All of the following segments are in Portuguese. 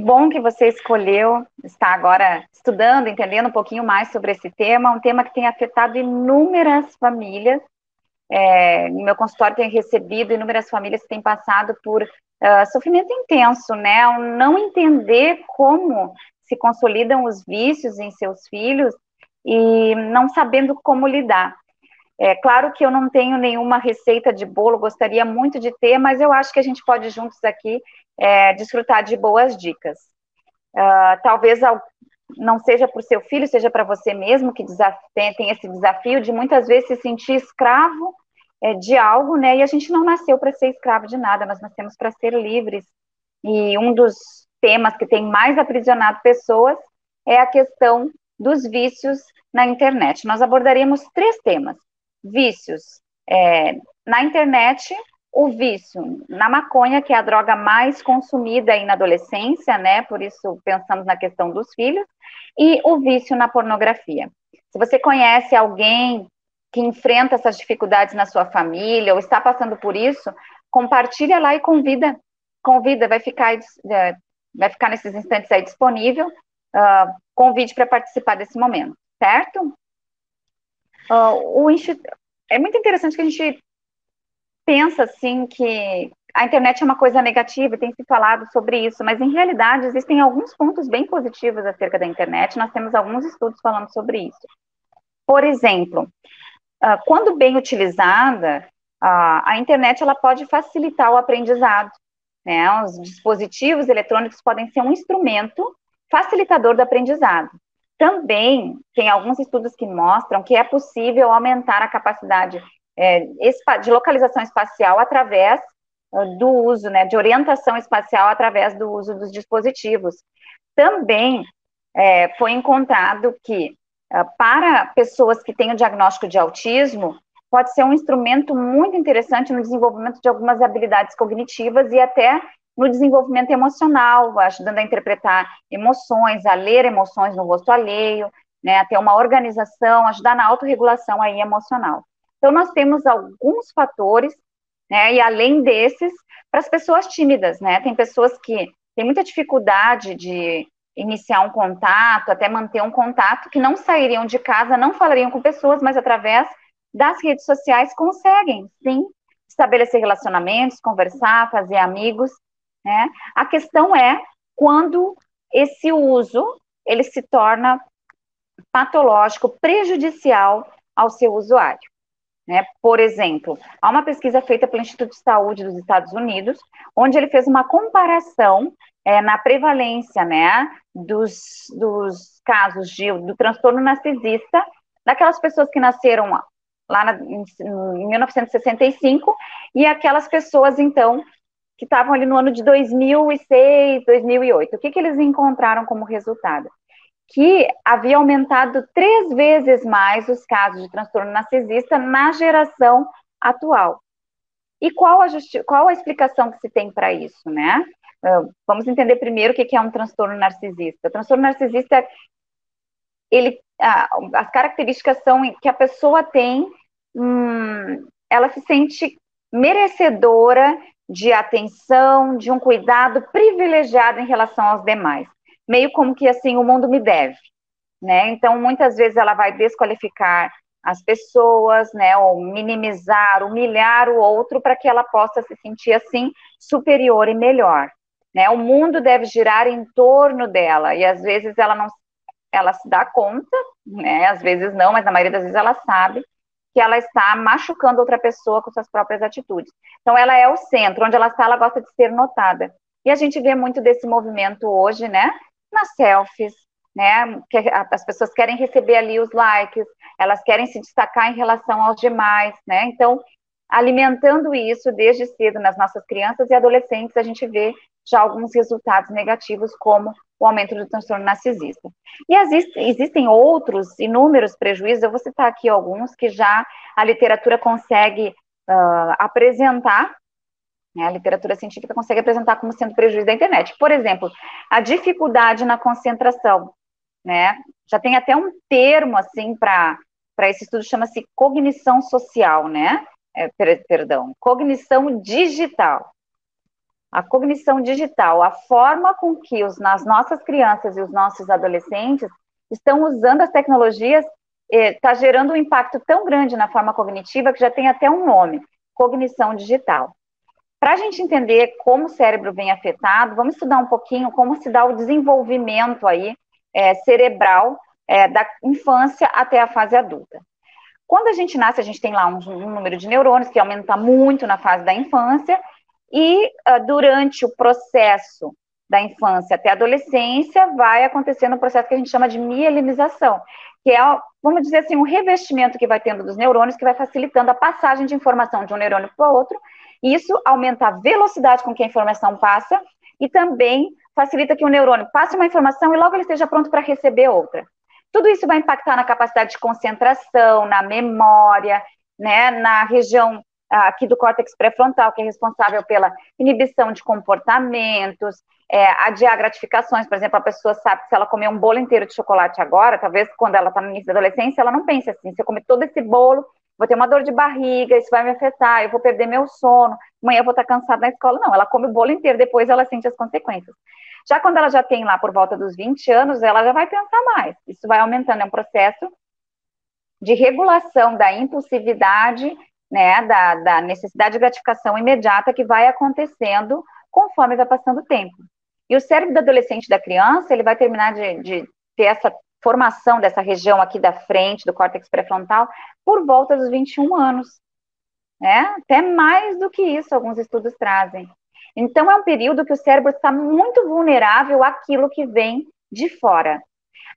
bom que você escolheu estar agora estudando, entendendo um pouquinho mais sobre esse tema, um tema que tem afetado inúmeras famílias. É, no meu consultório tem recebido inúmeras famílias que têm passado por uh, sofrimento intenso, né? Ao não entender como se consolidam os vícios em seus filhos e não sabendo como lidar. É claro que eu não tenho nenhuma receita de bolo, gostaria muito de ter, mas eu acho que a gente pode juntos aqui é, desfrutar de boas dicas. Uh, talvez não seja para o seu filho, seja para você mesmo que tem, tem, esse desafio de muitas vezes se sentir escravo é, de algo, né? E a gente não nasceu para ser escravo de nada, mas nascemos para ser livres. E um dos temas que tem mais aprisionado pessoas é a questão dos vícios na internet. Nós abordaremos três temas: vícios é, na internet, o vício na maconha, que é a droga mais consumida aí na adolescência, né? Por isso pensamos na questão dos filhos, e o vício na pornografia. Se você conhece alguém que enfrenta essas dificuldades na sua família ou está passando por isso, compartilha lá e convida. Convida, vai ficar, é, vai ficar nesses instantes aí disponível. Uh, convide para participar desse momento, certo? Uh, o É muito interessante que a gente pensa assim que a internet é uma coisa negativa, tem se falado sobre isso, mas em realidade existem alguns pontos bem positivos acerca da internet, nós temos alguns estudos falando sobre isso. Por exemplo, ah, quando bem utilizada, a internet ela pode facilitar o aprendizado. Né? Os dispositivos eletrônicos podem ser um instrumento facilitador do aprendizado. Também tem alguns estudos que mostram que é possível aumentar a capacidade é, de localização espacial através ah, do uso, né, de orientação espacial através do uso dos dispositivos. Também é, foi encontrado que uh, para pessoas que têm o diagnóstico de autismo, pode ser um instrumento muito interessante no desenvolvimento de algumas habilidades cognitivas e até no desenvolvimento emocional, ajudando a interpretar emoções, a ler emoções no rosto alheio, né, a ter uma organização, ajudar na autorregulação aí emocional. Então, nós temos alguns fatores, né, e além desses, para as pessoas tímidas, né, tem pessoas que têm muita dificuldade de iniciar um contato, até manter um contato, que não sairiam de casa, não falariam com pessoas, mas através das redes sociais conseguem, sim, estabelecer relacionamentos, conversar, fazer amigos, né? A questão é quando esse uso ele se torna patológico, prejudicial ao seu usuário. Né? Por exemplo, há uma pesquisa feita pelo Instituto de Saúde dos Estados Unidos, onde ele fez uma comparação é, na prevalência né, dos, dos casos de, do transtorno narcisista daquelas pessoas que nasceram lá na, em, em 1965 e aquelas pessoas, então, que estavam ali no ano de 2006, 2008. O que, que eles encontraram como resultado? Que havia aumentado três vezes mais os casos de transtorno narcisista na geração atual. E qual a, qual a explicação que se tem para isso, né? Uh, vamos entender primeiro o que, é um transtorno narcisista. O transtorno narcisista, ele, uh, as características são que a pessoa tem, hum, ela se sente merecedora de atenção, de um cuidado privilegiado em relação aos demais meio como que assim, o mundo me deve, né? Então, muitas vezes ela vai desqualificar as pessoas, né, ou minimizar, humilhar o outro para que ela possa se sentir assim superior e melhor, né? O mundo deve girar em torno dela e às vezes ela não ela se dá conta, né? Às vezes não, mas na maioria das vezes ela sabe que ela está machucando outra pessoa com suas próprias atitudes. Então ela é o centro, onde ela está, ela gosta de ser notada. E a gente vê muito desse movimento hoje, né? Nas selfies, né? Que as pessoas querem receber ali os likes, elas querem se destacar em relação aos demais, né? Então, alimentando isso desde cedo nas nossas crianças e adolescentes, a gente vê já alguns resultados negativos, como o aumento do transtorno narcisista. E existem outros inúmeros prejuízos, eu vou citar aqui alguns que já a literatura consegue uh, apresentar? A literatura científica consegue apresentar como sendo prejuízo da internet. Por exemplo, a dificuldade na concentração. Né? Já tem até um termo assim para esse estudo, chama-se cognição social, né? É, per, perdão, cognição digital. a cognição digital, a forma com que os, as nossas crianças e os nossos adolescentes estão usando as tecnologias está eh, gerando um impacto tão grande na forma cognitiva que já tem até um nome, cognição digital. Para a gente entender como o cérebro vem afetado, vamos estudar um pouquinho como se dá o desenvolvimento aí é, cerebral é, da infância até a fase adulta. Quando a gente nasce, a gente tem lá um, um número de neurônios que aumenta muito na fase da infância, e uh, durante o processo da infância até a adolescência, vai acontecendo um processo que a gente chama de mielinização, que é, vamos dizer assim, um revestimento que vai tendo dos neurônios, que vai facilitando a passagem de informação de um neurônio para o outro, isso aumenta a velocidade com que a informação passa, e também facilita que o neurônio passe uma informação e logo ele esteja pronto para receber outra. Tudo isso vai impactar na capacidade de concentração, na memória, né, na região aqui do córtex pré-frontal, que é responsável pela inibição de comportamentos, é, adiar gratificações, por exemplo, a pessoa sabe que se ela comer um bolo inteiro de chocolate agora, talvez quando ela está no início da adolescência, ela não pense assim, se eu comer todo esse bolo, vou ter uma dor de barriga, isso vai me afetar, eu vou perder meu sono, amanhã eu vou estar cansada na escola. Não, ela come o bolo inteiro, depois ela sente as consequências. Já quando ela já tem lá por volta dos 20 anos, ela já vai pensar mais. Isso vai aumentando, é um processo de regulação da impulsividade né, da, da necessidade de gratificação imediata que vai acontecendo conforme vai passando o tempo. E o cérebro do adolescente da criança, ele vai terminar de, de ter essa formação dessa região aqui da frente, do córtex pré-frontal, por volta dos 21 anos. Né? Até mais do que isso, alguns estudos trazem. Então, é um período que o cérebro está muito vulnerável àquilo que vem de fora.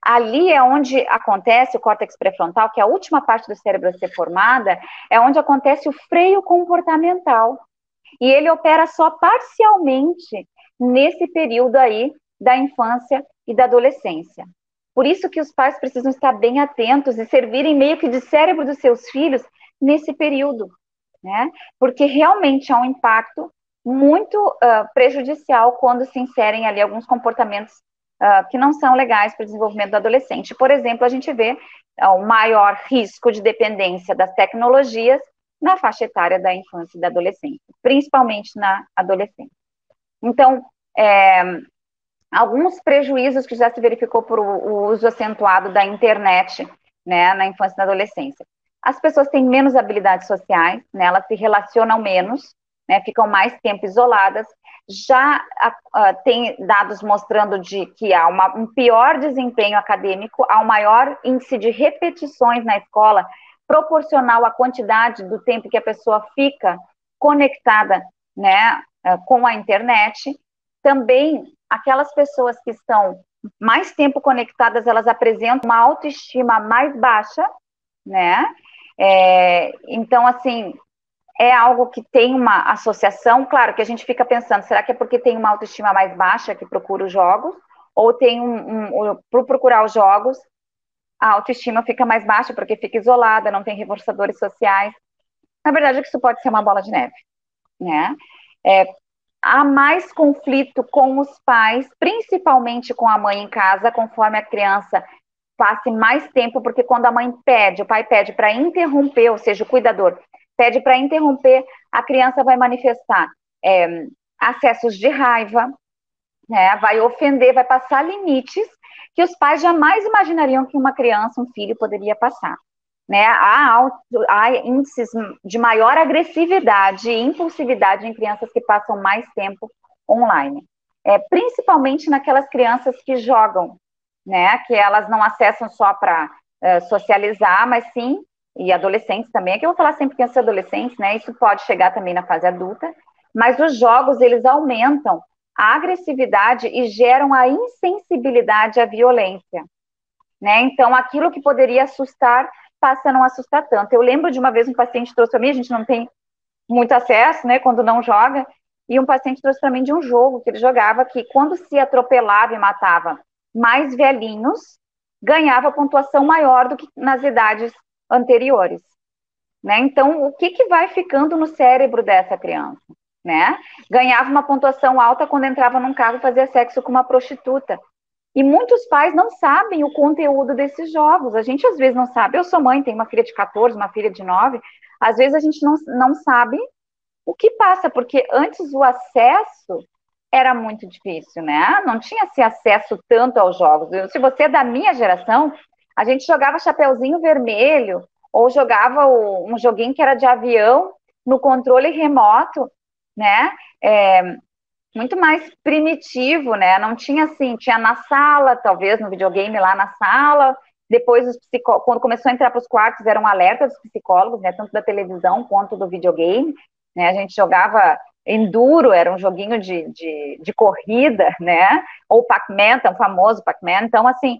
Ali é onde acontece o córtex pré-frontal, que é a última parte do cérebro a ser formada, é onde acontece o freio comportamental. E ele opera só parcialmente nesse período aí da infância e da adolescência. Por isso que os pais precisam estar bem atentos e servirem meio que de cérebro dos seus filhos nesse período, né? Porque realmente há um impacto muito uh, prejudicial quando se inserem ali alguns comportamentos uh, que não são legais para o desenvolvimento do adolescente. Por exemplo, a gente vê uh, o maior risco de dependência das tecnologias na faixa etária da infância e da adolescência, principalmente na adolescência. Então, é, alguns prejuízos que já se verificou por o, uso acentuado da internet né, na infância e na adolescência. As pessoas têm menos habilidades sociais, né, elas se relacionam menos, né, ficam mais tempo isoladas, já uh, tem dados mostrando de que há uma, um pior desempenho acadêmico, há um maior índice de repetições na escola, proporcional à quantidade do tempo que a pessoa fica conectada né, uh, com a internet. Também, aquelas pessoas que estão mais tempo conectadas, elas apresentam uma autoestima mais baixa, né? É, então, assim, é algo que tem uma associação, claro que a gente fica pensando, será que é porque tem uma autoestima mais baixa que procura os jogos, ou tem um, um por procurar os jogos, a autoestima fica mais baixa porque fica isolada, não tem reforçadores sociais. Na verdade, isso pode ser uma bola de neve, né? É, há mais conflito com os pais, principalmente com a mãe em casa, conforme a criança passe mais tempo, porque quando a mãe pede, o pai pede para interromper, ou seja, o cuidador pede para interromper, a criança vai manifestar é, acessos de raiva, né, vai ofender, vai passar limites que os pais jamais imaginariam que uma criança, um filho, poderia passar. Né, há, alto, há índices de maior agressividade e impulsividade em crianças que passam mais tempo online. É, principalmente naquelas crianças que jogam, né, que elas não acessam só para é, socializar, mas sim e adolescentes também. Aqui eu vou falar sempre crianças e adolescentes, né? Isso pode chegar também na fase adulta, mas os jogos eles aumentam a agressividade e geram a insensibilidade à violência, né? Então aquilo que poderia assustar passa a não assustar tanto. Eu lembro de uma vez um paciente trouxe para mim, a gente não tem muito acesso, né? Quando não joga, e um paciente trouxe para mim de um jogo que ele jogava que quando se atropelava e matava mais velhinhos, ganhava pontuação maior do que nas idades anteriores. Né? Então, o que, que vai ficando no cérebro dessa criança? Né? Ganhava uma pontuação alta quando entrava num carro e fazia sexo com uma prostituta. E muitos pais não sabem o conteúdo desses jogos. A gente às vezes não sabe. Eu sou mãe, tenho uma filha de 14, uma filha de 9. Às vezes a gente não, não sabe O que passa? Porque antes o acesso era muito difícil, né? Não tinha esse acesso tanto aos jogos. Se você é da minha geração, a gente jogava Chapeuzinho Vermelho, ou jogava um joguinho que era de avião no controle remoto, né? É, muito mais primitivo, né? Não tinha assim, tinha na sala, talvez no videogame lá na sala. Depois, os quando começou a entrar para os quartos, eram alertas dos psicólogos, né? Tanto da televisão quanto do videogame. Né? A gente jogava Enduro, era um joguinho de, de, de corrida, né? Ou Pac-Man, o famoso Pac-Man. Então, assim,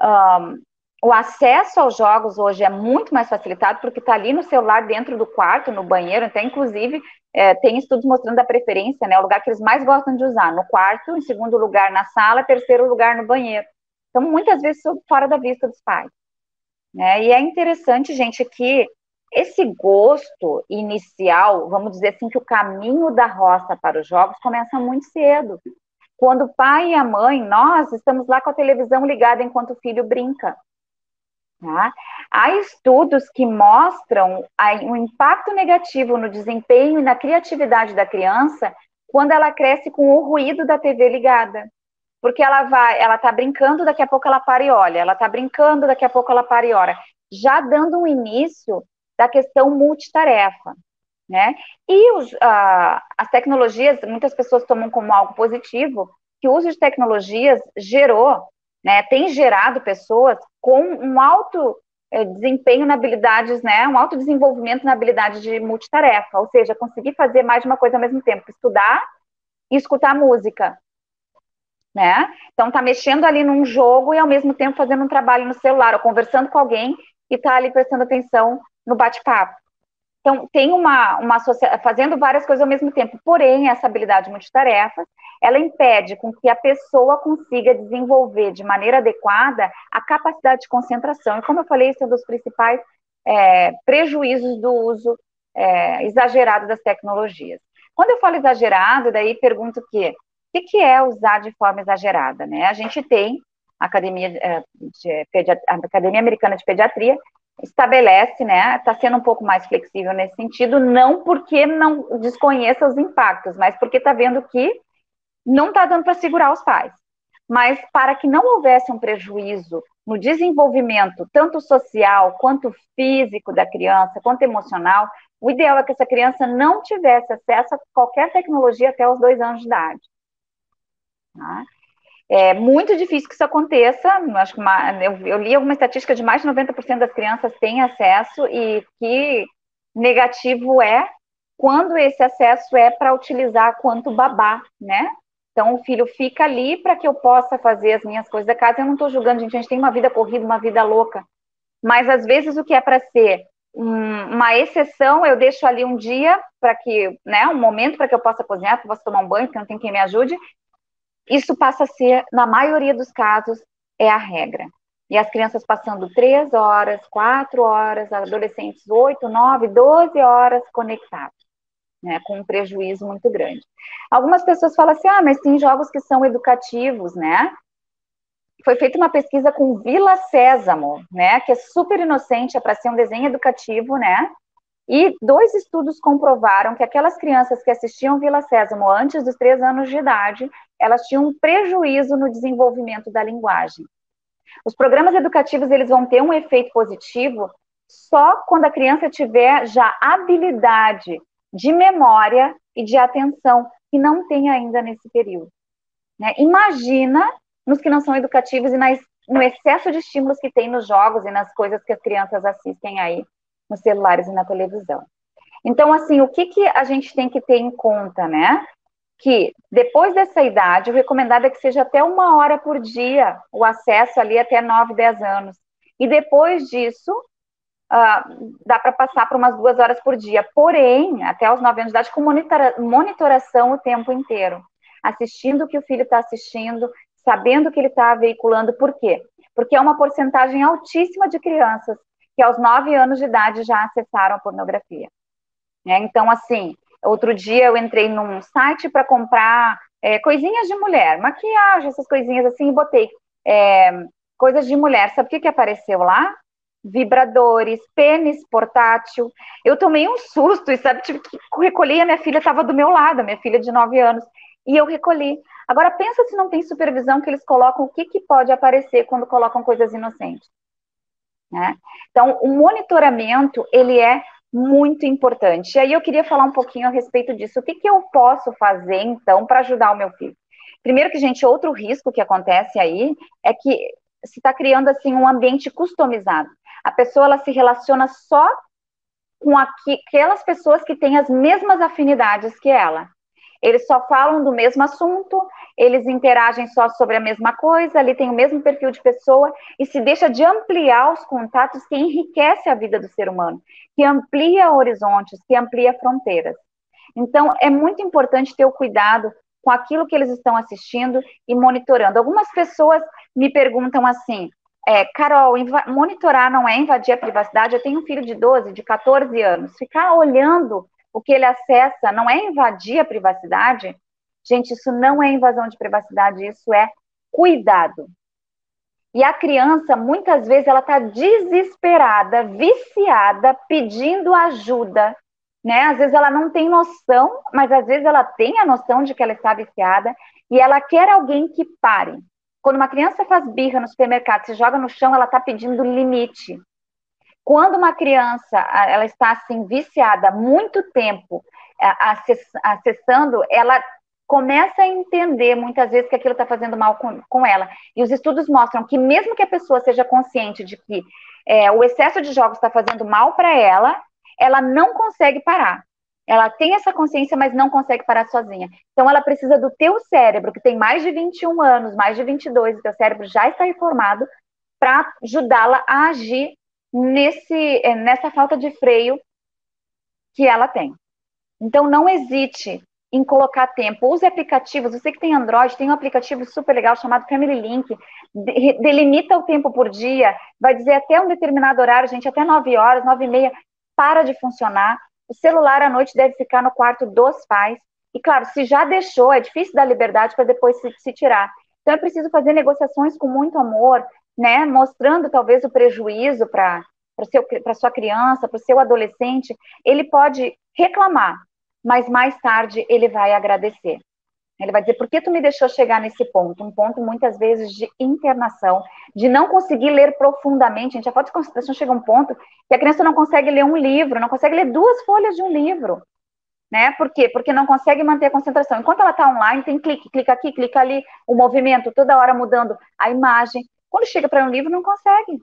um, o acesso aos jogos hoje é muito mais facilitado porque está ali no celular dentro do quarto, no banheiro, até inclusive é, tem estudos mostrando a preferência, né? O lugar que eles mais gostam de usar, no quarto, em segundo lugar na sala, terceiro lugar no banheiro. Então, muitas vezes fora da vista dos pais. Né? E é interessante, gente, que esse gosto inicial, vamos dizer assim, que o caminho da roça para os jogos começa muito cedo. Quando o pai e a mãe, nós estamos lá com a televisão ligada enquanto o filho brinca. Tá? Há estudos que mostram o impacto negativo no desempenho e na criatividade da criança quando ela cresce com o ruído da TV ligada. Porque ela vai, ela tá brincando, daqui a pouco ela para e olha, ela tá brincando, daqui a pouco ela para e olha, já dando um início da questão multitarefa, né? E os, uh, as tecnologias, muitas pessoas tomam como algo positivo, que o uso de tecnologias gerou né, tem gerado pessoas com um alto é, desempenho na habilidades, né, um alto desenvolvimento na habilidade de multitarefa, ou seja, conseguir fazer mais de uma coisa ao mesmo tempo, estudar e escutar música, né? Então tá mexendo ali num jogo e ao mesmo tempo fazendo um trabalho no celular, ou conversando com alguém e tá ali prestando atenção no bate-papo. Então, tem uma, uma fazendo várias coisas ao mesmo tempo. Porém, essa habilidade multitarefa, ela impede com que a pessoa consiga desenvolver de maneira adequada a capacidade de concentração. E como eu falei, esse é um dos principais é, prejuízos do uso é, exagerado das tecnologias. Quando eu falo exagerado, daí pergunto o quê? O que é usar de forma exagerada? Né? A gente tem a Academia, é, a Academia Americana de Pediatria, estabelece, né, está sendo um pouco mais flexível nesse sentido, não porque não desconheça os impactos, mas porque está vendo que não está dando para segurar os pais. Mas para que não houvesse um prejuízo no desenvolvimento, tanto social, quanto físico da criança, quanto emocional, o ideal é que essa criança não tivesse acesso a qualquer tecnologia até os dois anos de idade. Tá? É muito difícil que isso aconteça. Acho que uma, eu, eu, li alguma estatística de mais de 90% das crianças têm acesso e que negativo é quando esse acesso é para utilizar quanto babá, né? Então o filho fica ali para que eu possa fazer as minhas coisas da casa. Eu não estou julgando, gente, a gente tem uma vida corrida, uma vida louca. Mas às vezes o que é para ser um, uma exceção, eu deixo ali um dia para que, né, um momento para que eu possa cozinhar, que eu possa tomar um banho, porque não tem quem me ajude, isso passa a ser, na maioria dos casos, é a regra. E as crianças passando três horas, quatro horas, adolescentes oito, nove, doze horas conectados, né, com um prejuízo muito grande. Algumas pessoas falam assim, ah, mas tem jogos que são educativos, né? Foi feita uma pesquisa com Vila Sésamo, né, que é super inocente, é para ser um desenho educativo, né? E dois estudos comprovaram que aquelas crianças que assistiam Vila Sésamo antes dos três anos de idade, elas tinham um prejuízo no desenvolvimento da linguagem. Os programas educativos eles vão ter um efeito positivo só quando a criança tiver já habilidade de memória e de atenção, que não tem ainda nesse período. Né? Imagina nos que não são educativos e nas, no excesso de estímulos que tem nos jogos e nas coisas que as crianças assistem aí nos celulares e na televisão. Então, assim, o que, que a gente tem que ter em conta, né? Que depois dessa idade, o recomendado é que seja até uma hora por dia o acesso ali até 9, 10 anos. E depois disso, uh, dá para passar por umas duas horas por dia. Porém, até os 9 anos de idade, com monitora monitoração o tempo inteiro. Assistindo o que o filho está assistindo, sabendo o que ele está veiculando. Por quê? Porque é uma porcentagem altíssima de crianças que aos nove anos de idade já acessaram a pornografia. É, então, assim, outro dia eu entrei num site para comprar é, coisinhas de mulher, maquiagem, essas coisinhas assim, e botei é, coisas de mulher. Sabe o que, que apareceu lá? vibradores, pênis portátil. Eu tomei um susto e sabe, tive que recolher, a minha filha estava do meu lado, a minha filha de 9 anos, e eu recolhi. Agora pensa se não tem supervisão que eles colocam, o que, que pode aparecer quando colocam coisas inocentes. Né? Então, o monitoramento, ele é muito importante. E aí eu queria falar um pouquinho a respeito disso. O que, que eu posso fazer, então, para ajudar o meu filho? Primeiro que, gente, outro risco que acontece aí é que se está criando, assim, um ambiente customizado. A pessoa, ela se relaciona só com aquelas pessoas que têm as mesmas afinidades que ela. Eles só falam do mesmo assunto, eles interagem só sobre a mesma coisa, ali tem o mesmo perfil de pessoa e se deixa de ampliar os contatos que enriquece a vida do ser humano, que amplia horizontes, que amplia fronteiras. Então, é muito importante ter o cuidado com aquilo que eles estão assistindo e monitorando. Algumas pessoas me perguntam assim: é, Carol, monitorar não é invadir a privacidade? Eu tenho um filho de 12, de 14 anos. Ficar olhando o que ele acessa não é invadir a privacidade? Gente, isso não é invasão de privacidade, isso é cuidado. E a criança, muitas vezes, ela está desesperada, viciada, pedindo ajuda, né? Às vezes ela não tem noção, mas às vezes ela tem a noção de que ela está viciada e ela quer alguém que pare. Quando uma criança faz birra no supermercado, se joga no chão, ela está pedindo limite. Quando uma criança ela está assim viciada muito tempo acessando, ela começa a entender muitas vezes que aquilo está fazendo mal com, com ela. E os estudos mostram que mesmo que a pessoa seja consciente de que é, o excesso de jogos está fazendo mal para ela, ela não consegue parar. Ela tem essa consciência, mas não consegue parar sozinha. Então, ela precisa do teu cérebro, que tem mais de 21 anos, mais de 22, o teu cérebro já está informado, para ajudá-la a agir nesse, eh, nessa falta de freio que ela tem. Então, não hesite em colocar tempo. Use aplicativos. Você que tem Android, tem um aplicativo super legal chamado Family Link. delimita o tempo por dia. Vai dizer até um determinado horário, gente, até 9 horas, 9 e meia, para de funcionar. O celular à noite deve ficar no quarto dos pais. E, claro, se já deixou, é difícil dar liberdade para depois se, se tirar. Então, é preciso fazer negociações com muito amor, né, mostrando talvez o prejuízo para para sua criança, para o seu adolescente, ele pode reclamar, mas mais tarde ele vai agradecer. Ele vai dizer, por que tu me deixou chegar nesse ponto? Um ponto, muitas vezes, de internação, de não conseguir ler profundamente. A gente, a falta de concentração chega a um ponto que a criança não consegue ler um livro, não consegue ler duas folhas de um livro. Né? Por quê? Porque não consegue manter a concentração. Enquanto ela está online, tem clique, clica aqui, clica ali, o movimento, toda hora mudando a imagem. Quando chega para um livro, não consegue.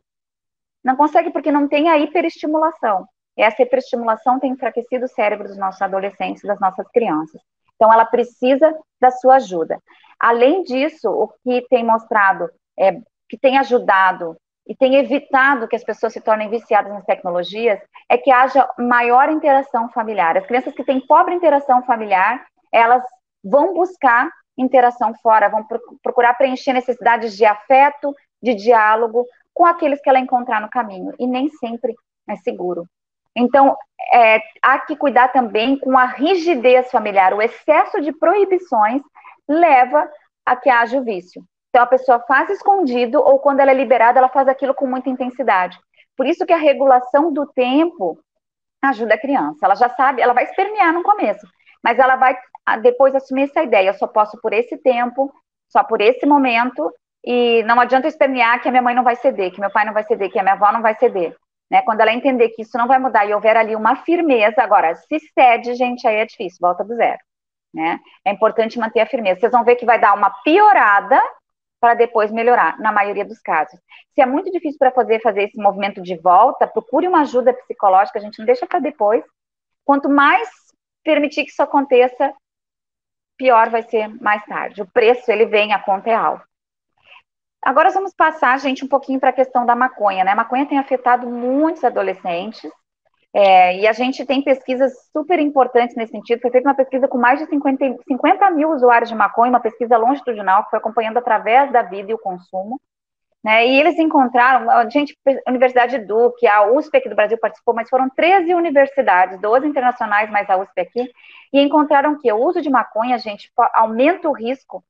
Não consegue porque não tem a hiperestimulação. Essa hiperestimulação tem enfraquecido o cérebro dos nossos adolescentes, das nossas crianças. Então, ela precisa da sua ajuda. Além disso, o que tem mostrado, é, que tem ajudado e tem evitado que as pessoas se tornem viciadas nas tecnologias, é que haja maior interação familiar. As crianças que têm pobre interação familiar, elas vão buscar interação fora, vão procurar preencher necessidades de afeto, de diálogo com aqueles que ela encontrar no caminho, e nem sempre é seguro. Então, é, há que cuidar também com a rigidez familiar. O excesso de proibições leva a que haja o vício. Então, a pessoa faz escondido, ou quando ela é liberada, ela faz aquilo com muita intensidade. Por isso que a regulação do tempo ajuda a criança. Ela já sabe, ela vai espernear no começo, mas ela vai ah, depois assumir essa ideia. Eu só posso por esse tempo, só por esse momento, e não adianta espernear que a minha mãe não vai ceder, que meu pai não vai ceder, que a minha avó não vai ceder. Né? Quando ela entender que isso não vai mudar e houver ali uma firmeza, agora, se cede, gente, aí é difícil, volta do zero. Né? É importante manter a firmeza. Vocês vão ver que vai dar uma piorada para depois melhorar, na maioria dos casos. Se é muito difícil para fazer, fazer esse movimento de volta, procure uma ajuda psicológica, a gente não deixa para depois. Quanto mais permitir que isso aconteça, pior vai ser mais tarde. O preço, ele vem, a conta é alta. Agora vamos passar, gente, um pouquinho para a questão da maconha, né? A maconha tem afetado muitos adolescentes, é, e a gente tem pesquisas super importantes nesse sentido. Foi feita uma pesquisa com mais de 50, 50 mil usuários de maconha, uma pesquisa longitudinal que foi acompanhando através da vida e o consumo. Né, e eles encontraram, a gente, a Universidade Duke, a USP aqui do Brasil participou, mas foram 13 universidades, 12 internacionais, mais a USP aqui, e encontraram que o uso de maconha, gente, aumenta o risco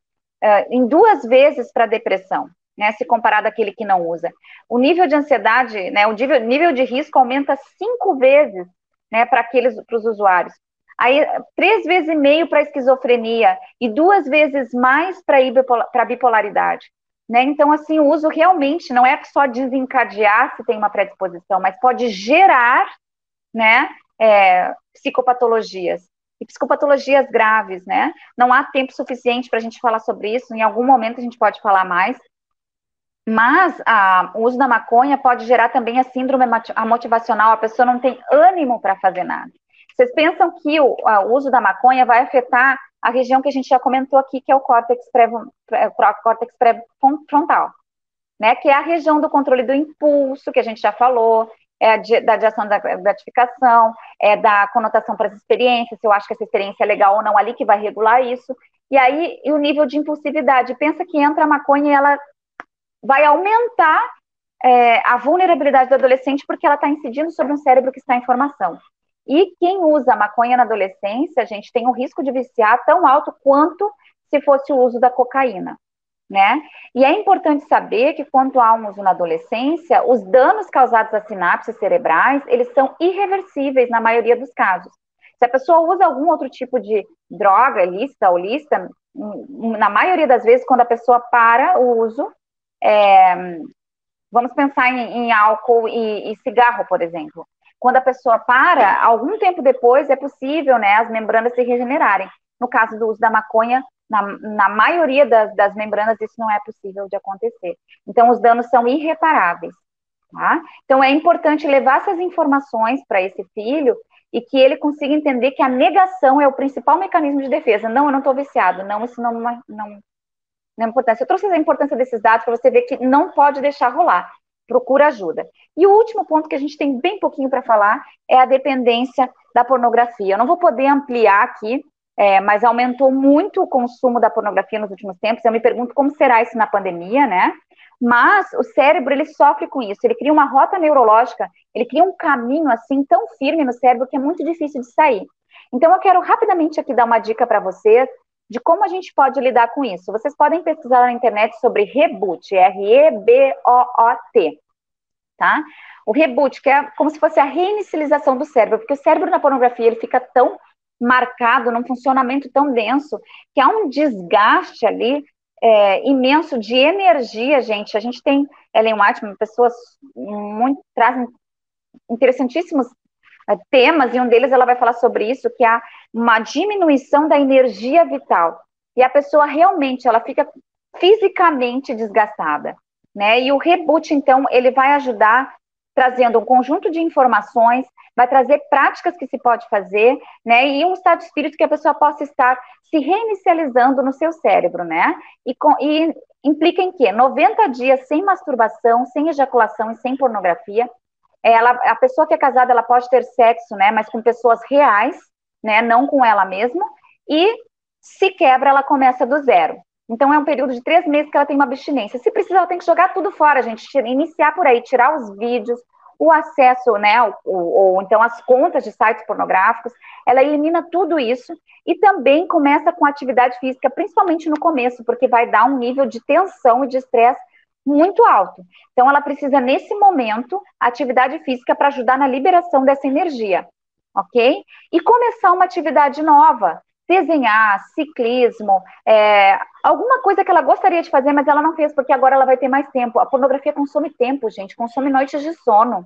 uh, em duas vezes para depressão. né, se comparado àquele que não usa. O nível de ansiedade, né, o nível, nível de risco aumenta cinco vezes, né, para aqueles, para os usuários. Aí, três vezes e meio para esquizofrenia e duas vezes mais para bipolaridade. Né? Então, assim, o uso realmente não é só desencadear se tem uma predisposição, mas pode gerar né, é, psicopatologias e psicopatologias graves, né? Não há tempo suficiente para a gente falar sobre isso, em algum momento a gente pode falar mais. Mas a, o uso da maconha pode gerar também a síndrome motivacional, a pessoa não tem ânimo para fazer nada. Vocês pensam que o, o, uso da maconha vai afetar a região que a gente já comentou aqui, que é o córtex pré-frontal, né? Que é a região do controle do impulso, que a gente já falou, é da diação da gratificação, é da conotação para as experiências, se eu acho que essa experiência é legal ou não ali, que vai regular isso. E aí, e o nível de impulsividade. Pensa que entra a maconha e ela vai aumentar é, a vulnerabilidade do adolescente porque ela está incidindo sobre um cérebro que está em formação. E quem usa maconha na adolescência, gente, tem um risco de viciar tão alto quanto se fosse o uso da cocaína né? E é importante saber que quando há um uso na adolescência, os danos causados às sinapses cerebrais, eles são irreversíveis na maioria dos casos. Se a pessoa usa algum outro tipo de droga, ilícita ou lícita, na maioria das vezes, quando a pessoa para o uso, é, vamos pensar em, em álcool e, e cigarro, por exemplo. Quando a pessoa para, algum tempo depois é possível, né, as membranas se regenerarem. No caso do uso da maconha, na, na maioria das, das membranas, isso não é possível de acontecer. Então, os danos são irreparáveis. Tá? Então, é importante levar essas informações para esse filho e que ele consiga entender que a negação é o principal mecanismo de defesa. Não, eu não estou viciado. Não, isso não, não, não é importante. Eu trouxe a importância desses dados para você ver que não pode deixar rolar. Procura ajuda. E o último ponto que a gente tem bem pouquinho para falar é a dependência da pornografia. Eu não vou poder ampliar aqui, é, mas aumentou muito o consumo da pornografia nos últimos tempos. Eu me pergunto como será isso na pandemia, né? Mas o cérebro ele sofre com isso. Ele cria uma rota neurológica, ele cria um caminho assim tão firme no cérebro que é muito difícil de sair. Então eu quero rapidamente aqui dar uma dica para vocês de como a gente pode lidar com isso. Vocês podem pesquisar na internet sobre reboot, R-E-B-O-O-T, tá? O reboot, que é como se fosse a reinicialização do cérebro, porque o cérebro na pornografia ele fica tão marcado num funcionamento tão denso, que há um desgaste ali é, imenso de energia, gente. A gente tem Ellen White, pessoas muito trazem interessantíssimos é, temas, e um deles ela vai falar sobre isso, que há uma diminuição da energia vital. E a pessoa realmente, ela fica fisicamente desgastada, né? E o reboot, então, ele vai ajudar trazendo um conjunto de informações, vai trazer práticas que se pode fazer, né? E um estado de espírito que a pessoa possa estar se reinicializando no seu cérebro, né? E, com, e implica em quê? 90 dias sem masturbação, sem ejaculação e sem pornografia. Ela, a pessoa que é casada, ela pode ter sexo, né? Mas com pessoas reais, né? Não com ela mesma. E se quebra, ela começa do zero. Então, é um período de três meses que ela tem uma abstinência. Se precisar, ela tem que jogar tudo fora, gente. Iniciar por aí, tirar os vídeos, o acesso, né, ou, ou, então as contas de sites pornográficos, ela elimina tudo isso e também começa com atividade física, principalmente no começo, porque vai dar um nível de tensão e de estresse muito alto. Então, ela precisa, nesse momento, atividade física para ajudar na liberação dessa energia, ok? E começar uma atividade nova, desenhar, ciclismo, é, alguma coisa que ela gostaria de fazer, mas ela não fez, porque agora ela vai ter mais tempo. A pornografia consome tempo, gente, consome noites de sono,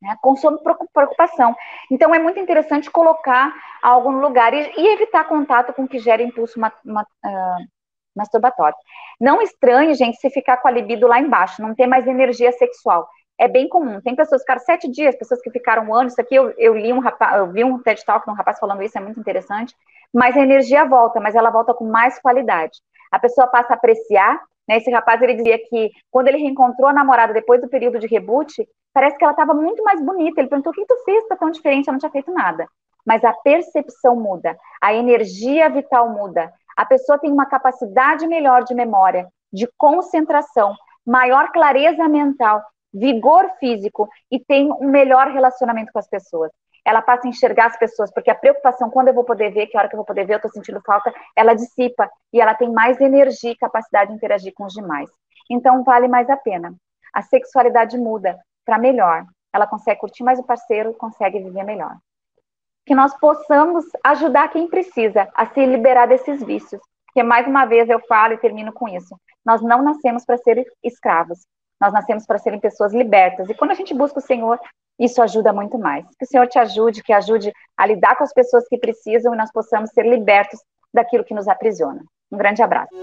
né, consome preocupação. Então, é muito interessante colocar algo no lugar e, e evitar contato com o que gera impulso ma, ma, uh, masturbatório. Não estranhe, gente, se ficar com a libido lá embaixo, não ter mais energia sexual é bem comum. Tem pessoas que ficaram sete dias, pessoas que ficaram um ano. Isso aqui eu, eu li um rapaz, eu vi um TED Talk de um rapaz falando isso, é muito interessante. Mas a energia volta, mas ela volta com mais qualidade. A pessoa passa a apreciar. Né, esse rapaz ele dizia que quando ele reencontrou a namorada depois do período de reboot, parece que ela estava muito mais bonita. Ele perguntou: o que tu fez? Está tão diferente? Ela não tinha feito nada. Mas a percepção muda, a energia vital muda. A pessoa tem uma capacidade melhor de memória, de concentração, maior clareza mental vigor físico e tem um melhor relacionamento com as pessoas. Ela passa a enxergar as pessoas, porque a preocupação, quando eu vou poder ver, que hora que eu vou poder ver, eu estou sentindo falta, ela dissipa e ela tem mais energia e capacidade de interagir com os demais. Então vale mais a pena. A sexualidade muda para melhor. Ela consegue curtir mais o parceiro, consegue viver melhor. Que nós possamos ajudar quem precisa a se liberar desses vícios. Porque mais uma vez eu falo e termino com isso. Nós não nascemos para ser escravos. Nós nascemos para serem pessoas libertas. E quando a gente busca o Senhor, isso ajuda muito mais. Que o Senhor te ajude, que ajude a lidar com as pessoas que precisam e nós possamos ser libertos daquilo que nos aprisiona. Um grande abraço.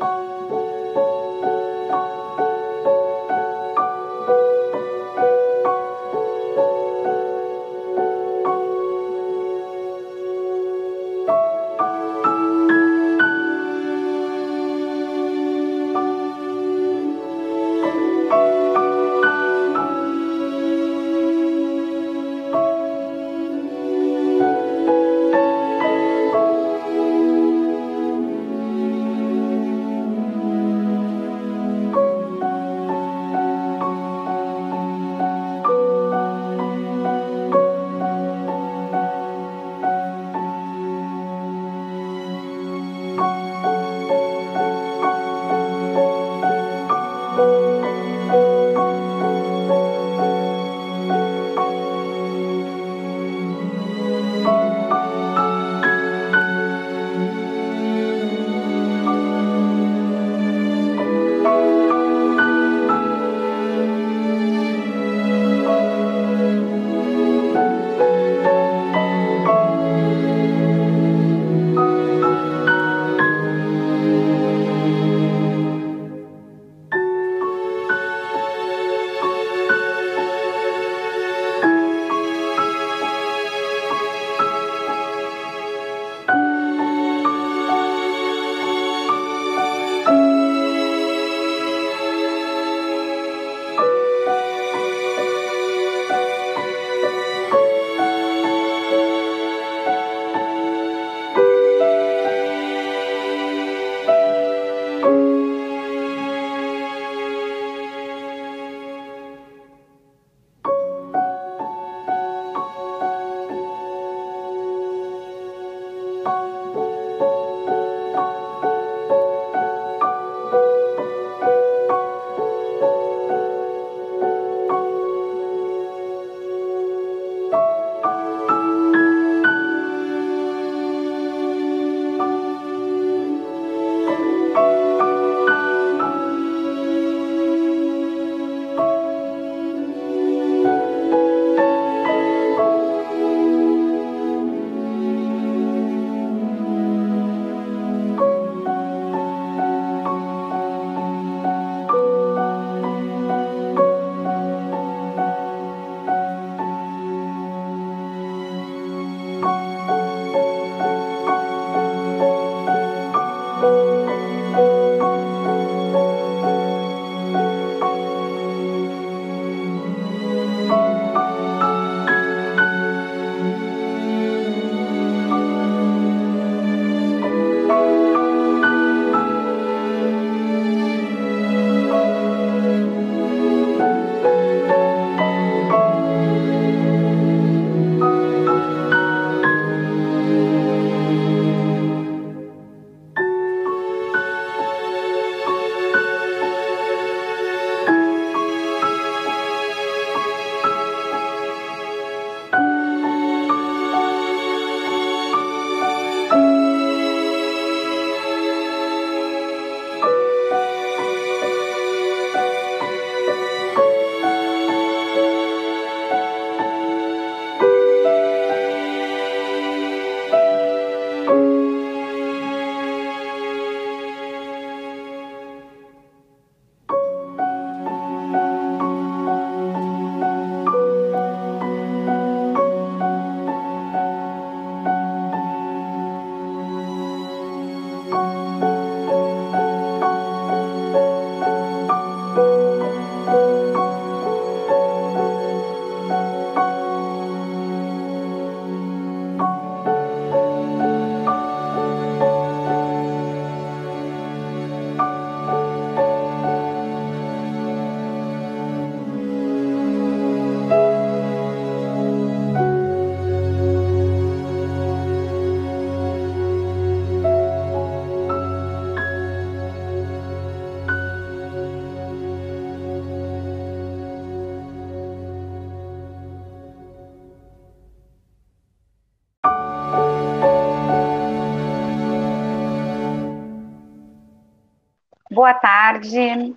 Tarde.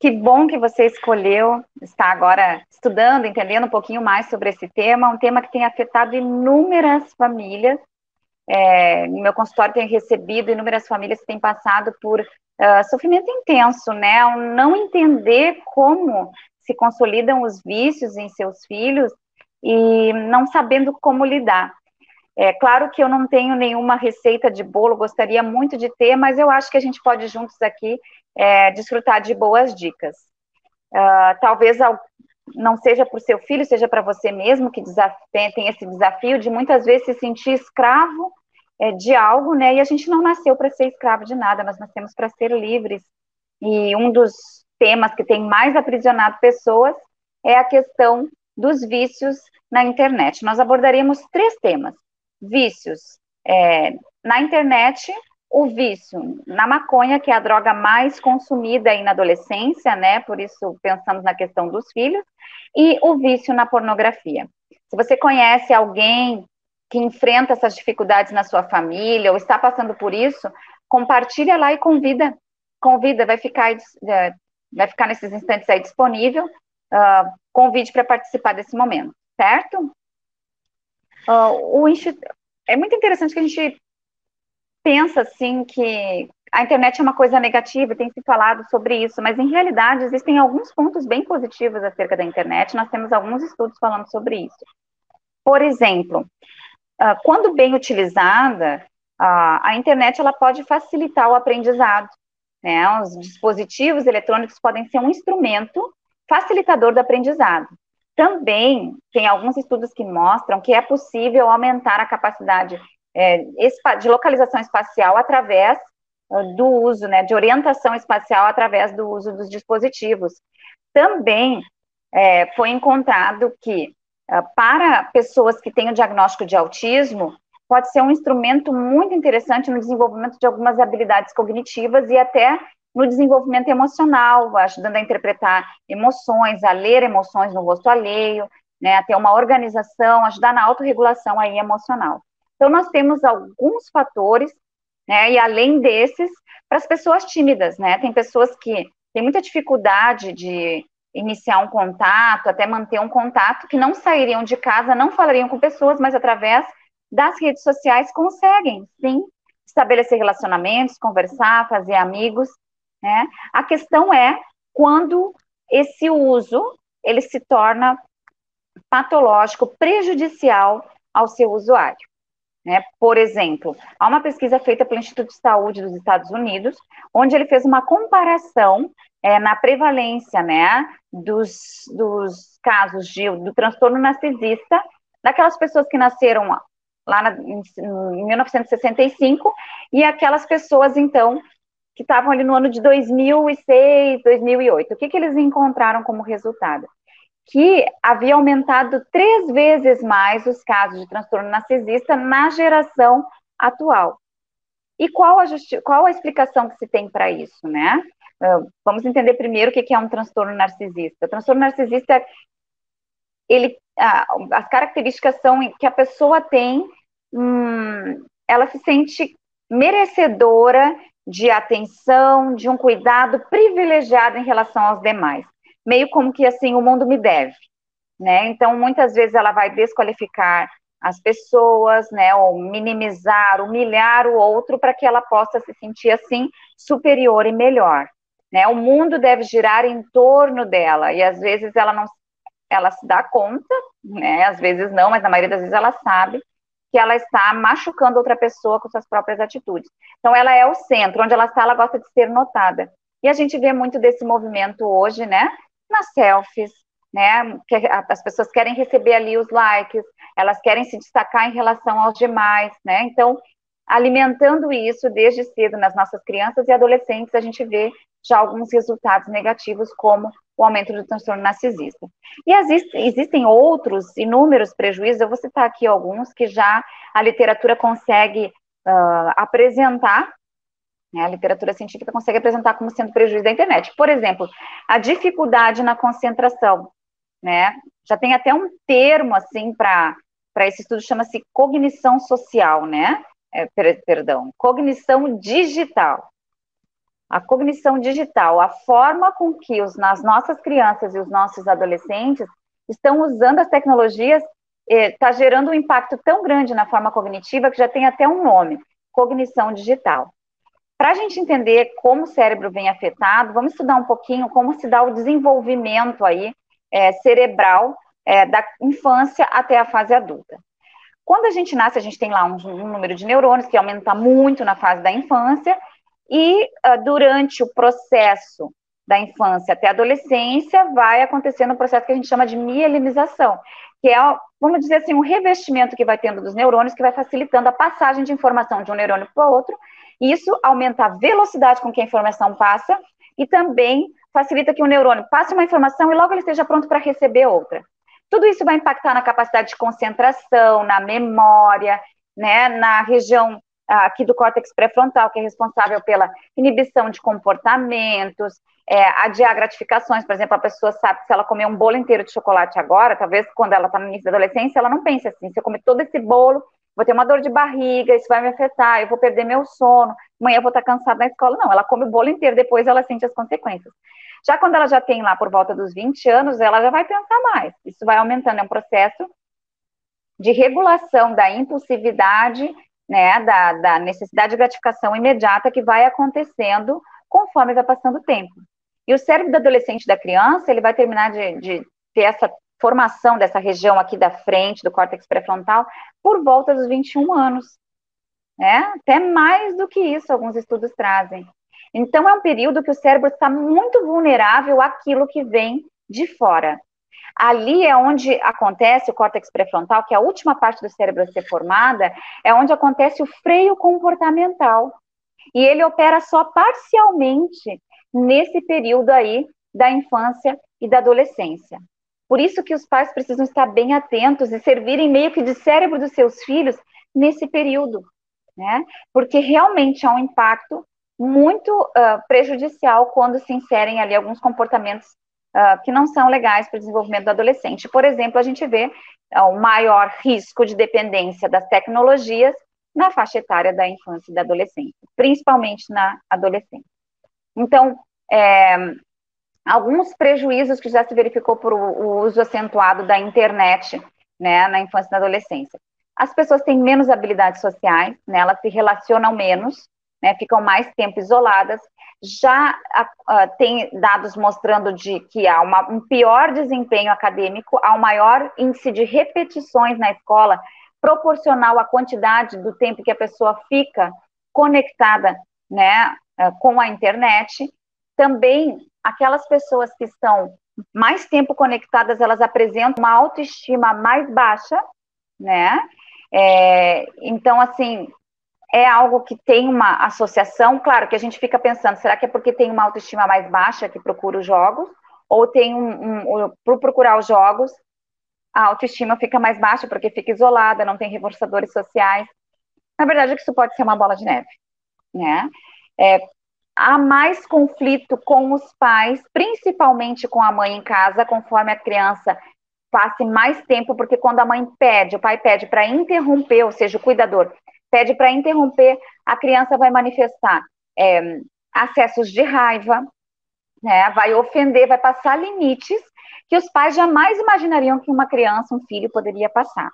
Que bom que você escolheu estar agora estudando, entendendo um pouquinho mais sobre esse tema, um tema que tem afetado inúmeras famílias. É, no meu consultório tem recebido inúmeras famílias que têm passado por uh, sofrimento intenso, né? Ao não entender como se consolidam os vícios em seus filhos e não sabendo como lidar. É claro que eu não tenho nenhuma receita de bolo, gostaria muito de ter, mas eu acho que a gente pode juntos aqui é, desfrutar de boas dicas. Uh, talvez não seja para o seu filho, seja para você mesmo que tem esse desafio de muitas vezes se sentir escravo é, de algo, né? E a gente não nasceu para ser escravo de nada, mas nascemos para ser livres. E um dos temas que tem mais aprisionado pessoas é a questão dos vícios na internet. Nós abordaremos três temas: vícios é, na internet, o vício na maconha, que é a droga mais consumida aí na adolescência, né? Por isso pensamos na questão dos filhos, e o vício na pornografia. Se você conhece alguém que enfrenta essas dificuldades na sua família ou está passando por isso, compartilha lá e convida. Convida, vai ficar, é, vai ficar nesses instantes aí disponível. Uh, convide para participar desse momento, certo? Uh, o É muito interessante que a gente pensa assim que a internet é uma coisa negativa, tem se falado sobre isso, mas em realidade existem alguns pontos bem positivos acerca da internet. Nós temos alguns estudos falando sobre isso. Por exemplo, ah, quando bem utilizada, a internet ela pode facilitar o aprendizado. Né? Os dispositivos eletrônicos podem ser um instrumento facilitador do aprendizado. Também tem alguns estudos que mostram que é possível aumentar a capacidade é, de localização espacial através ah, do uso, né, de orientação espacial através do uso dos dispositivos. Também é, foi encontrado que uh, para pessoas que têm o diagnóstico de autismo, pode ser um instrumento muito interessante no desenvolvimento de algumas habilidades cognitivas e até no desenvolvimento emocional, ajudando a interpretar emoções, a ler emoções no rosto alheio, né, a ter uma organização, ajudar na autorregulação aí emocional. Então, nós temos alguns fatores, né, e além desses, para as pessoas tímidas, né, tem pessoas que têm muita dificuldade de iniciar um contato, até manter um contato, que não sairiam de casa, não falariam com pessoas, mas através das redes sociais conseguem, sim, estabelecer relacionamentos, conversar, fazer amigos, né? A questão é quando esse uso ele se torna patológico, prejudicial ao seu usuário. Né? Por exemplo, há uma pesquisa feita pelo Instituto de Saúde dos Estados Unidos, onde ele fez uma comparação é, na prevalência né, dos, dos casos de, do transtorno narcisista daquelas pessoas que nasceram lá na, em, em 1965 e aquelas pessoas, então, que estavam ali no ano de 2006, 2008. O que, que eles encontraram como resultado? Que havia aumentado três vezes mais os casos de transtorno narcisista na geração atual. E qual a, qual a explicação que se tem para isso, né? Uh, vamos entender primeiro o que, é um transtorno narcisista. O transtorno narcisista, ele, uh, as características são que a pessoa tem, hum, ela se sente merecedora de atenção, de um cuidado privilegiado em relação aos demais. Meio como que assim, o mundo me deve, né? Então, muitas vezes ela vai desqualificar as pessoas, né, ou minimizar, humilhar o outro para que ela possa se sentir assim superior e melhor, né? O mundo deve girar em torno dela e às vezes ela não ela se dá conta, né? Às vezes não, mas na maioria das vezes ela sabe que ela está machucando outra pessoa com suas próprias atitudes. Então, ela é o centro, onde ela está, ela gosta de ser notada. E a gente vê muito desse movimento hoje, né, nas selfies, né, que as pessoas querem receber ali os likes, elas querem se destacar em relação aos demais, né, então, alimentando isso desde cedo nas nossas crianças e adolescentes, a gente vê já alguns resultados negativos, como o aumento do transtorno narcisista. E existem outros inúmeros prejuízos, eu vou citar aqui alguns que já a literatura consegue uh, apresentar, a literatura científica consegue apresentar como sendo prejuízo da internet. Por exemplo, a dificuldade na concentração, né, já tem até um termo, assim, para esse estudo, chama-se cognição social, né, é, perdão, cognição digital. a cognição digital, a forma com que os, as nossas crianças e os nossos adolescentes estão usando as tecnologias está eh, gerando um impacto tão grande na forma cognitiva que já tem até um nome, cognição digital. Para a gente entender como o cérebro vem afetado, vamos estudar um pouquinho como se dá o desenvolvimento aí é, cerebral é, da infância até a fase adulta. Quando a gente nasce, a gente tem lá um, um número de neurônios que aumenta muito na fase da infância, e uh, durante o processo da infância até a adolescência, vai acontecendo um processo que a gente chama de mielinização, que é, vamos dizer assim, um revestimento que vai tendo dos neurônios, que vai facilitando a passagem de informação de um neurônio para o outro, isso aumenta a velocidade com que a informação passa e também facilita que o neurônio passe uma informação e logo ele esteja pronto para receber outra. Tudo isso vai impactar na capacidade de concentração, na memória, né, na região aqui do córtex pré-frontal, que é responsável pela inibição de comportamentos, é, adiar gratificações, por exemplo, a pessoa sabe que se ela comer um bolo inteiro de chocolate agora, talvez quando ela está no início da adolescência, ela não pense assim, se eu comer todo esse bolo, vou ter uma dor de barriga, isso vai me afetar, eu vou perder meu sono, amanhã eu vou estar cansada na escola. Não, ela come o bolo inteiro, depois ela sente as consequências. Já quando ela já tem lá por volta dos 20 anos, ela já vai pensar mais. Isso vai aumentando, é um processo de regulação da impulsividade, né, da, da necessidade de gratificação imediata que vai acontecendo conforme vai passando o tempo. E o cérebro do adolescente da criança, ele vai terminar de, de ter essa formação dessa região aqui da frente, do córtex pré-frontal, por volta dos 21 anos. Né? Até mais do que isso, alguns estudos trazem. Então, é um período que o cérebro está muito vulnerável àquilo que vem de fora. Ali é onde acontece o córtex pré-frontal, que é a última parte do cérebro a ser formada, é onde acontece o freio comportamental. E ele opera só parcialmente nesse período aí da infância e da adolescência. Por isso que os pais precisam estar bem atentos e servirem meio que de cérebro dos seus filhos nesse período, né? Porque realmente há um impacto muito uh, prejudicial quando se inserem ali alguns comportamentos uh, que não são legais para o desenvolvimento do adolescente. Por exemplo, a gente vê uh, o maior risco de dependência das tecnologias na faixa etária da infância e da adolescência, principalmente na adolescência. Então, é, alguns prejuízos que já se verificou por o uso acentuado da internet, né, na infância e na adolescência. As pessoas têm menos habilidades sociais, né, elas se relacionam menos, né, ficam mais tempo isoladas. Já uh, tem dados mostrando de que há uma, um pior desempenho acadêmico, há um maior índice de repetições na escola, proporcional à quantidade do tempo que a pessoa fica conectada né, uh, com a internet. Também aquelas pessoas que estão mais tempo conectadas, elas apresentam uma autoestima mais baixa, né? É, então, assim, é algo que tem uma associação, claro que a gente fica pensando, será que é porque tem uma autoestima mais baixa que procura os jogos? Ou tem um, um procurar os jogos, a autoestima fica mais baixa porque fica isolada, não tem reforçadores sociais. Na verdade, isso pode ser uma bola de neve, né? É, há mais conflito com os pais, principalmente com a mãe em casa, conforme a criança passe mais tempo, porque quando a mãe pede, o pai pede para interromper, ou seja, o cuidador pede para interromper, a criança vai manifestar é, acessos de raiva, né, vai ofender, vai passar limites que os pais jamais imaginariam que uma criança, um filho, poderia passar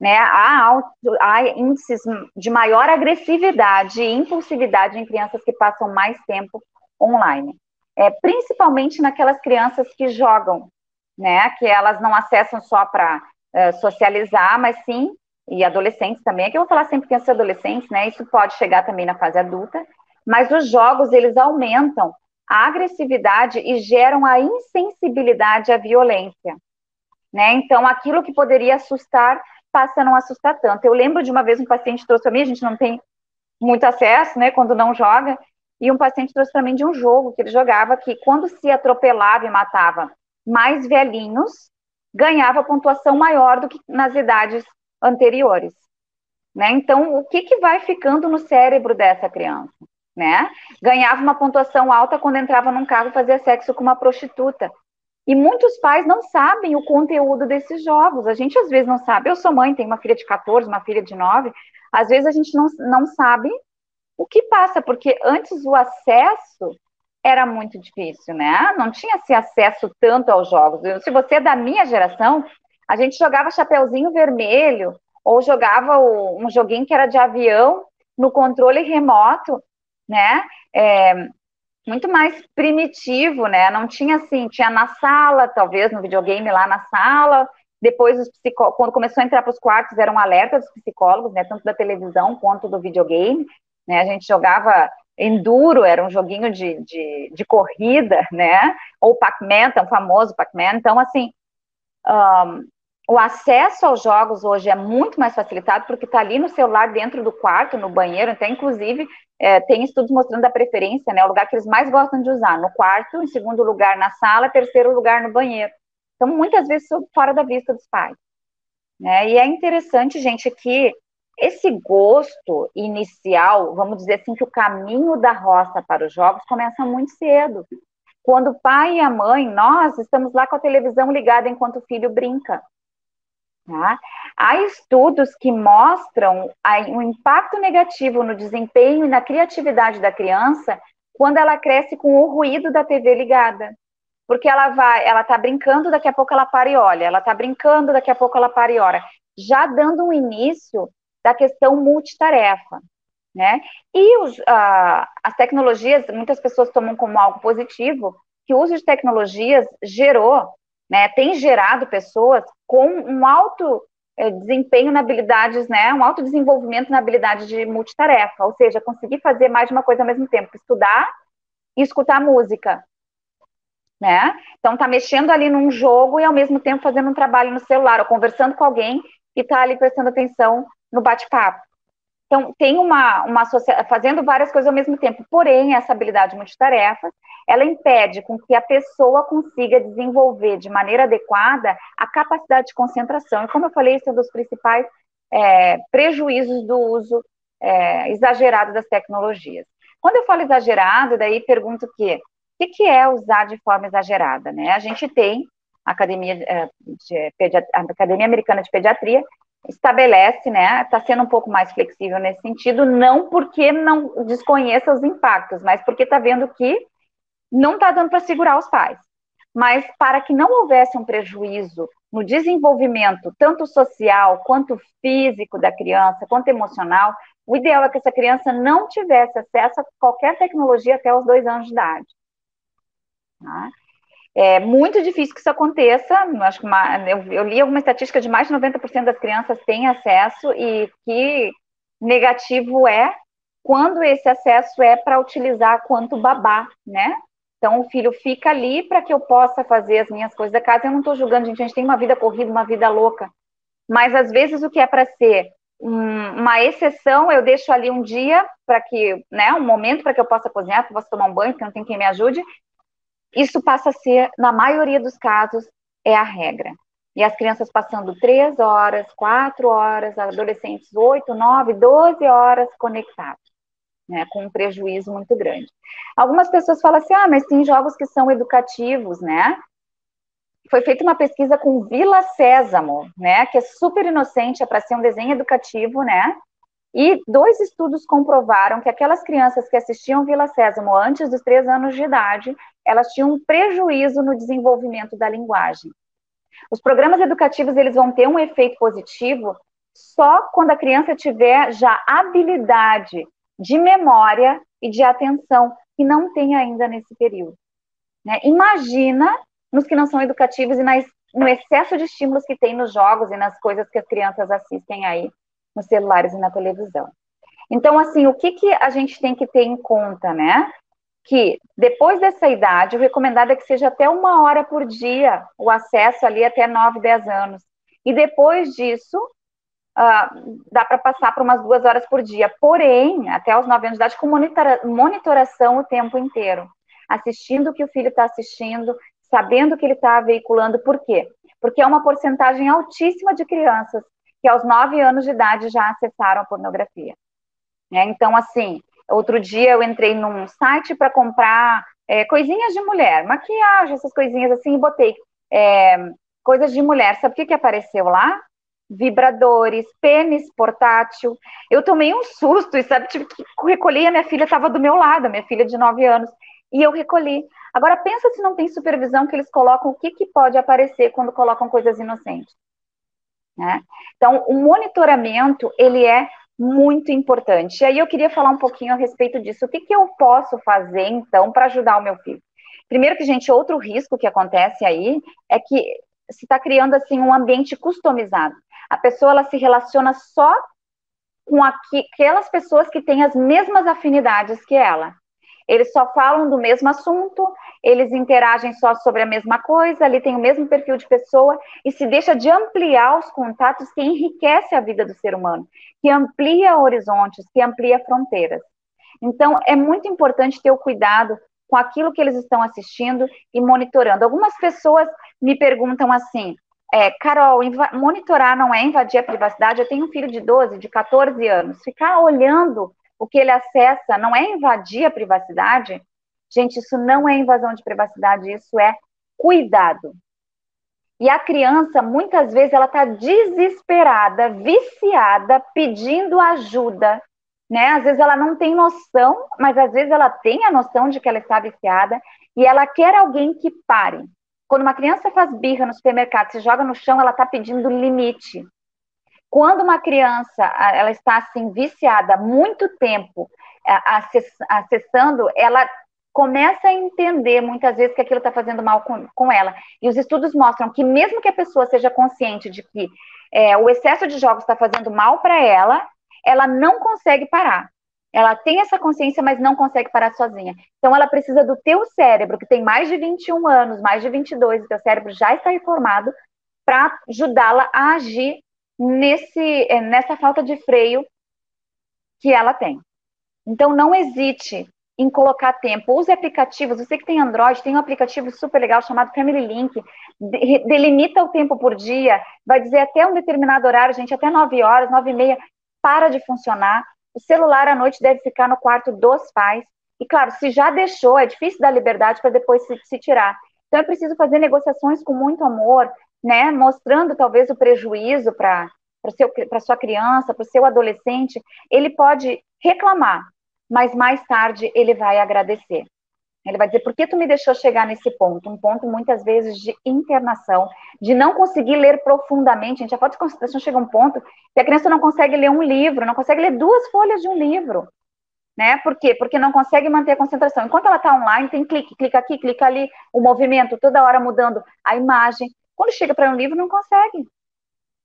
né, há, alto, há índices de maior agressividade e impulsividade em crianças que passam mais tempo online. É, principalmente naquelas crianças que jogam, né, que elas não acessam só para é, socializar, mas sim, e adolescentes também, aqui eu vou falar sempre crianças e adolescentes, né, isso pode chegar também na fase adulta, mas os jogos, eles aumentam a agressividade e geram a insensibilidade à violência, né, então aquilo que poderia assustar passa a não assustar tanto. Eu lembro de uma vez um paciente trouxe para mim, a gente não tem muito acesso, né, quando não joga, e um paciente trouxe para mim de um jogo que ele jogava que quando se atropelava e matava mais velhinhos, ganhava pontuação maior do que nas idades anteriores. Né? Então, o que, que vai ficando no cérebro dessa criança? Né? Ganhava uma pontuação alta quando entrava num carro e fazia sexo com uma prostituta. E muitos pais não sabem o conteúdo desses jogos. A gente às vezes não sabe. Eu sou mãe, tenho uma filha de 14, uma filha de 9. Às vezes a gente não, não sabe O que passa? Porque antes o acesso era muito difícil, né? Não tinha esse acesso tanto aos jogos. Se você é da minha geração, a gente jogava Chapeuzinho Vermelho, ou jogava um joguinho que era de avião no controle remoto, né? É, muito mais primitivo, né? Não tinha assim, tinha na sala, talvez no videogame lá na sala. Depois, os quando começou a entrar para os quartos, eram alertas dos psicólogos, né? Tanto da televisão quanto do videogame. Né? A gente jogava Enduro, era um joguinho de, de, de corrida, né? Ou Pac-Man, o famoso Pac-Man. Então, assim, um, o acesso aos jogos hoje é muito mais facilitado porque está ali no celular dentro do quarto, no banheiro, até inclusive é, tem estudos mostrando a preferência, né? O lugar que eles mais gostam de usar, no quarto, em segundo lugar na sala, terceiro lugar no banheiro. Então, muitas vezes fora da vista dos pais. Né? E é interessante, gente, que esse gosto inicial, vamos dizer assim, que o caminho da roça para os jogos começa muito cedo. Quando o pai e a mãe, nós estamos lá com a televisão ligada enquanto o filho brinca. Tá? Há estudos que mostram o impacto negativo no desempenho e na criatividade da criança quando ela cresce com o ruído da TV ligada. Porque ela vai, ela tá brincando, daqui a pouco ela para e olha, ela tá brincando, daqui a pouco ela para e olha, já dando um início da questão multitarefa. Né? E os, uh, as tecnologias, muitas pessoas tomam como algo positivo, que o uso de tecnologias gerou né, tem gerado pessoas com um alto é, desempenho na habilidades, né, um alto desenvolvimento na habilidade de multitarefa, ou seja, conseguir fazer mais de uma coisa ao mesmo tempo, estudar e escutar música, né? Então tá mexendo ali num jogo e ao mesmo tempo fazendo um trabalho no celular, ou conversando com alguém e tá ali prestando atenção no bate-papo. Então, tem uma, uma fazendo várias coisas ao mesmo tempo. Porém, essa habilidade multitarefa, ela impede com que a pessoa consiga desenvolver de maneira adequada a capacidade de concentração. E como eu falei, esse é um dos principais é, prejuízos do uso é, exagerado das tecnologias. Quando eu falo exagerado, daí pergunto o quê? O que é usar de forma exagerada? Né? A gente tem a Academia, é, a Academia Americana de Pediatria, estabelece, né, está sendo um pouco mais flexível nesse sentido, não porque não desconheça os impactos, mas porque está vendo que não está dando para segurar os pais. Mas para que não houvesse um prejuízo no desenvolvimento, tanto social, quanto físico da criança, quanto emocional, o ideal é que essa criança não tivesse acesso a qualquer tecnologia até os dois anos de idade. Tá? É muito difícil que isso aconteça. Acho que uma, eu, eu, li alguma estatística de mais de 90% das crianças têm acesso e que negativo é quando esse acesso é para utilizar quanto babá, né? Então o filho fica ali para que eu possa fazer as minhas coisas da casa. Eu não estou julgando, gente, a gente tem uma vida corrida, uma vida louca. Mas às vezes o que é para ser um, uma exceção, eu deixo ali um dia para que, né, um momento para que eu possa cozinhar, para eu possa tomar um banho, porque não tem quem me ajude, isso passa a ser, na maioria dos casos, é a regra. E as crianças passando três horas, quatro horas, adolescentes oito, nove, doze horas conectados, né, com um prejuízo muito grande. Algumas pessoas falam assim, ah, mas tem jogos que são educativos, né? Foi feita uma pesquisa com Vila Sésamo, né, que é super inocente, é para ser um desenho educativo, né? E dois estudos comprovaram que aquelas crianças que assistiam Vila Sésamo antes dos três anos de idade, elas tinham um prejuízo no desenvolvimento da linguagem. Os programas educativos eles vão ter um efeito positivo só quando a criança tiver já habilidade de memória e de atenção, que não tem ainda nesse período. Né? Imagina nos que não são educativos e nas, no excesso de estímulos que tem nos jogos e nas coisas que as crianças assistem aí nos celulares e na televisão. Então, assim, o que, que a gente tem que ter em conta, né? Que depois dessa idade, o recomendado é que seja até uma hora por dia o acesso ali até 9, 10 anos. E depois disso, uh, dá para passar para umas duas horas por dia. Porém, até os 9 anos de idade, com monitora monitoração o tempo inteiro. Assistindo o que o filho está assistindo, sabendo o que ele está veiculando. Por quê? Porque é uma porcentagem altíssima de crianças que aos nove anos de idade já acessaram a pornografia. É, então, assim, outro dia eu entrei num site para comprar é, coisinhas de mulher, maquiagem, essas coisinhas assim, e botei é, coisas de mulher. Sabe o que, que apareceu lá? vibradores, pênis portátil. Eu tomei um susto e sabe, tive que recolher, a minha filha estava do meu lado, a minha filha de 9 anos, e eu recolhi. Agora pensa se não tem supervisão que eles colocam, o que, que pode aparecer quando colocam coisas inocentes. Né? Então, o monitoramento, ele é muito importante. E aí eu queria falar um pouquinho a respeito disso. O que, que eu posso fazer, então, para ajudar o meu filho? Primeiro que, gente, outro risco que acontece aí é que se está criando, assim, um ambiente customizado. A pessoa, ela se relaciona só com aquelas pessoas que têm as mesmas afinidades que ela. Eles só falam do mesmo assunto, eles interagem só sobre a mesma coisa, ali tem o mesmo perfil de pessoa e se deixa de ampliar os contatos que enriquece a vida do ser humano, que amplia horizontes, que amplia fronteiras. Então, é muito importante ter o cuidado com aquilo que eles estão assistindo e monitorando. Algumas pessoas me perguntam assim: é, Carol, monitorar não é invadir a privacidade? Eu tenho um filho de 12, de 14 anos. Ficar olhando o que ele acessa não é invadir a privacidade? Gente, isso não é invasão de privacidade, isso é cuidado. E a criança, muitas vezes, ela está desesperada, viciada, pedindo ajuda, né? Às vezes ela não tem noção, mas às vezes ela tem a noção de que ela está viciada e ela quer alguém que pare. Quando uma criança faz birra no supermercado, se joga no chão, ela está pedindo limite. Quando uma criança ela está assim viciada muito tempo acessando, ela começa a entender muitas vezes que aquilo está fazendo mal com, com ela. E os estudos mostram que mesmo que a pessoa seja consciente de que é, o excesso de jogos está fazendo mal para ela, ela não consegue parar. Ela tem essa consciência, mas não consegue parar sozinha. Então, ela precisa do teu cérebro, que tem mais de 21 anos, mais de 22, o teu cérebro já está informado, para ajudá-la a agir nesse, eh, nessa falta de freio que ela tem. Então, não hesite em colocar tempo. Use aplicativos. Você que tem Android, tem um aplicativo super legal chamado Family Link. Delimita o tempo por dia. Vai dizer até um determinado horário, gente, até 9 horas, 9 e meia, para de funcionar. O celular à noite deve ficar no quarto dos pais. E, claro, se já deixou, é difícil dar liberdade para depois se, se tirar. Então, é preciso fazer negociações com muito amor, né, mostrando talvez o prejuízo para para sua criança, para o seu adolescente, ele pode reclamar, mas mais tarde ele vai agradecer. Ele vai dizer, por que tu me deixou chegar nesse ponto? Um ponto, muitas vezes, de internação, de não conseguir ler profundamente. A gente, a falta de concentração chega a um ponto que a criança não consegue ler um livro, não consegue ler duas folhas de um livro. Né? Por quê? Porque não consegue manter a concentração. Enquanto ela está online, tem clique, clica aqui, clica ali, o movimento, toda hora mudando a imagem. Quando chega para um livro, não consegue.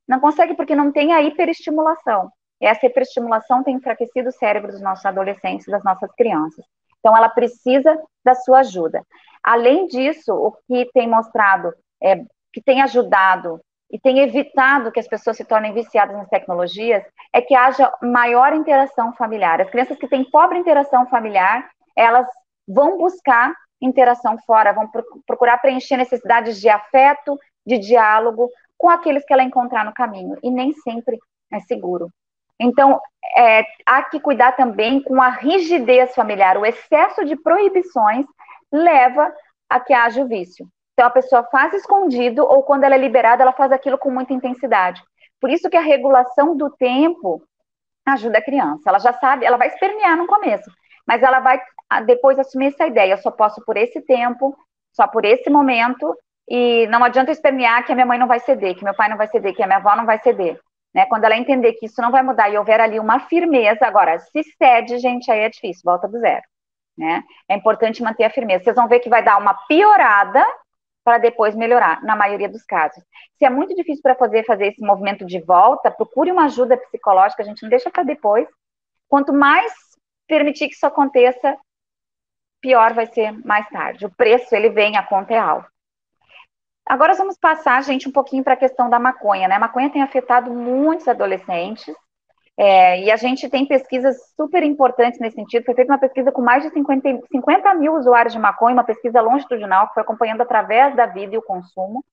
Não consegue porque não tem a hiperestimulação. E essa hiperestimulação tem enfraquecido o cérebro dos nossos adolescentes, das nossas crianças. Então, ela precisa da sua ajuda. Além disso, o que tem mostrado, é, que tem ajudado e tem evitado que as pessoas se tornem viciadas nas tecnologias, é que haja maior interação familiar. As crianças que têm pobre interação familiar, elas vão buscar interação fora, vão procurar preencher necessidades de afeto, de diálogo com aqueles que ela encontrar no caminho, e nem sempre é seguro. Então, é, há que cuidar também com a rigidez familiar. O excesso de proibições leva a que haja o vício. Então, a pessoa faz escondido, ou quando ela é liberada, ela faz aquilo com muita intensidade. Por isso que a regulação do tempo ajuda a criança. Ela já sabe, ela vai espernear no começo, mas ela vai depois assumir essa ideia. Eu só posso por esse tempo, só por esse momento, e não adianta espernear que a minha mãe não vai ceder, que meu pai não vai ceder, que a minha avó não vai ceder. Né? Quando ela entender que isso não vai mudar e houver ali uma firmeza, agora, se cede, gente, aí é difícil, volta do zero. Né? É importante manter a firmeza. Vocês vão ver que vai dar uma piorada para depois melhorar, na maioria dos casos. Se é muito difícil para fazer, fazer esse movimento de volta, procure uma ajuda psicológica, a gente não deixa para depois. Quanto mais permitir que isso aconteça, pior vai ser mais tarde. O preço, ele vem, a conta é alta. Agora vamos passar, gente, um pouquinho para a questão da maconha, né? A maconha tem afetado muitos adolescentes, é, e a gente tem pesquisas super importantes nesse sentido. Foi feita uma pesquisa com mais de 50, 50 mil usuários de maconha, uma pesquisa longitudinal que foi acompanhando através da vida e o consumo.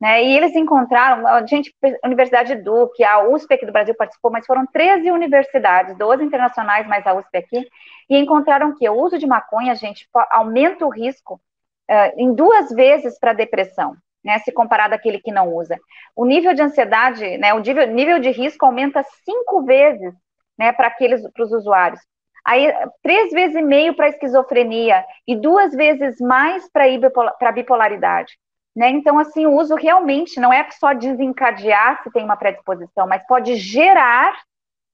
Né, e eles encontraram, a gente, a Universidade Duke, a USP aqui do Brasil participou, mas foram 13 universidades, 12 internacionais, mais a USP aqui, e encontraram que o uso de maconha, gente, aumenta o risco uh, em duas vezes para depressão. Né, se comparado àquele que não usa. O nível de ansiedade, né, o nível, nível de risco aumenta cinco vezes, né, para aqueles, para os usuários. Aí, três vezes e meio para esquizofrenia e duas vezes mais para bipolaridade. Né? Então, assim, o uso realmente não é só desencadear se tem uma predisposição, mas pode gerar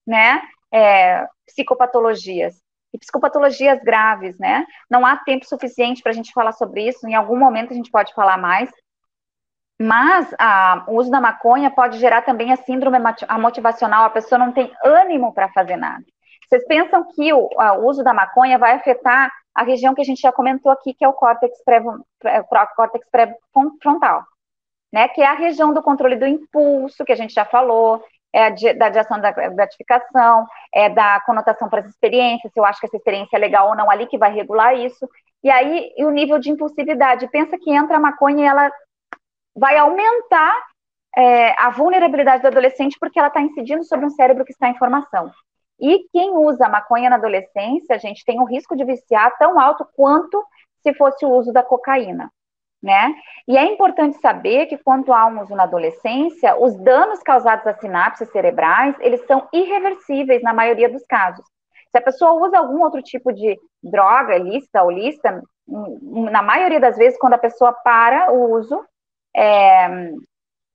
né, é, psicopatologias e psicopatologias graves, né? Não há tempo suficiente para a gente falar sobre isso, em algum momento a gente pode falar mais, mas a, o uso da maconha pode gerar também a síndrome motivacional, a pessoa não tem ânimo para fazer nada. Vocês pensam que o, a, o, uso da maconha vai afetar a região que a gente já comentou aqui, que é o córtex pré-frontal, né? Que é a região do controle do impulso, que a gente já falou, é da diação da gratificação, é da conotação para as experiências, se eu acho que essa experiência é legal ou não ali, que vai regular isso. E aí, e o nível de impulsividade. Pensa que entra a maconha e ela vai aumentar é, a vulnerabilidade do adolescente porque ela está incidindo sobre um cérebro que está em formação. E quem usa maconha na adolescência, gente, tem um risco de viciar tão alto quanto se fosse o uso da cocaína, né? E é importante saber que quando há um uso na adolescência, os danos causados às sinapses cerebrais, eles são irreversíveis na maioria dos casos. Se a pessoa usa algum outro tipo de droga, lista ou lista, na maioria das vezes, quando a pessoa para o uso, é,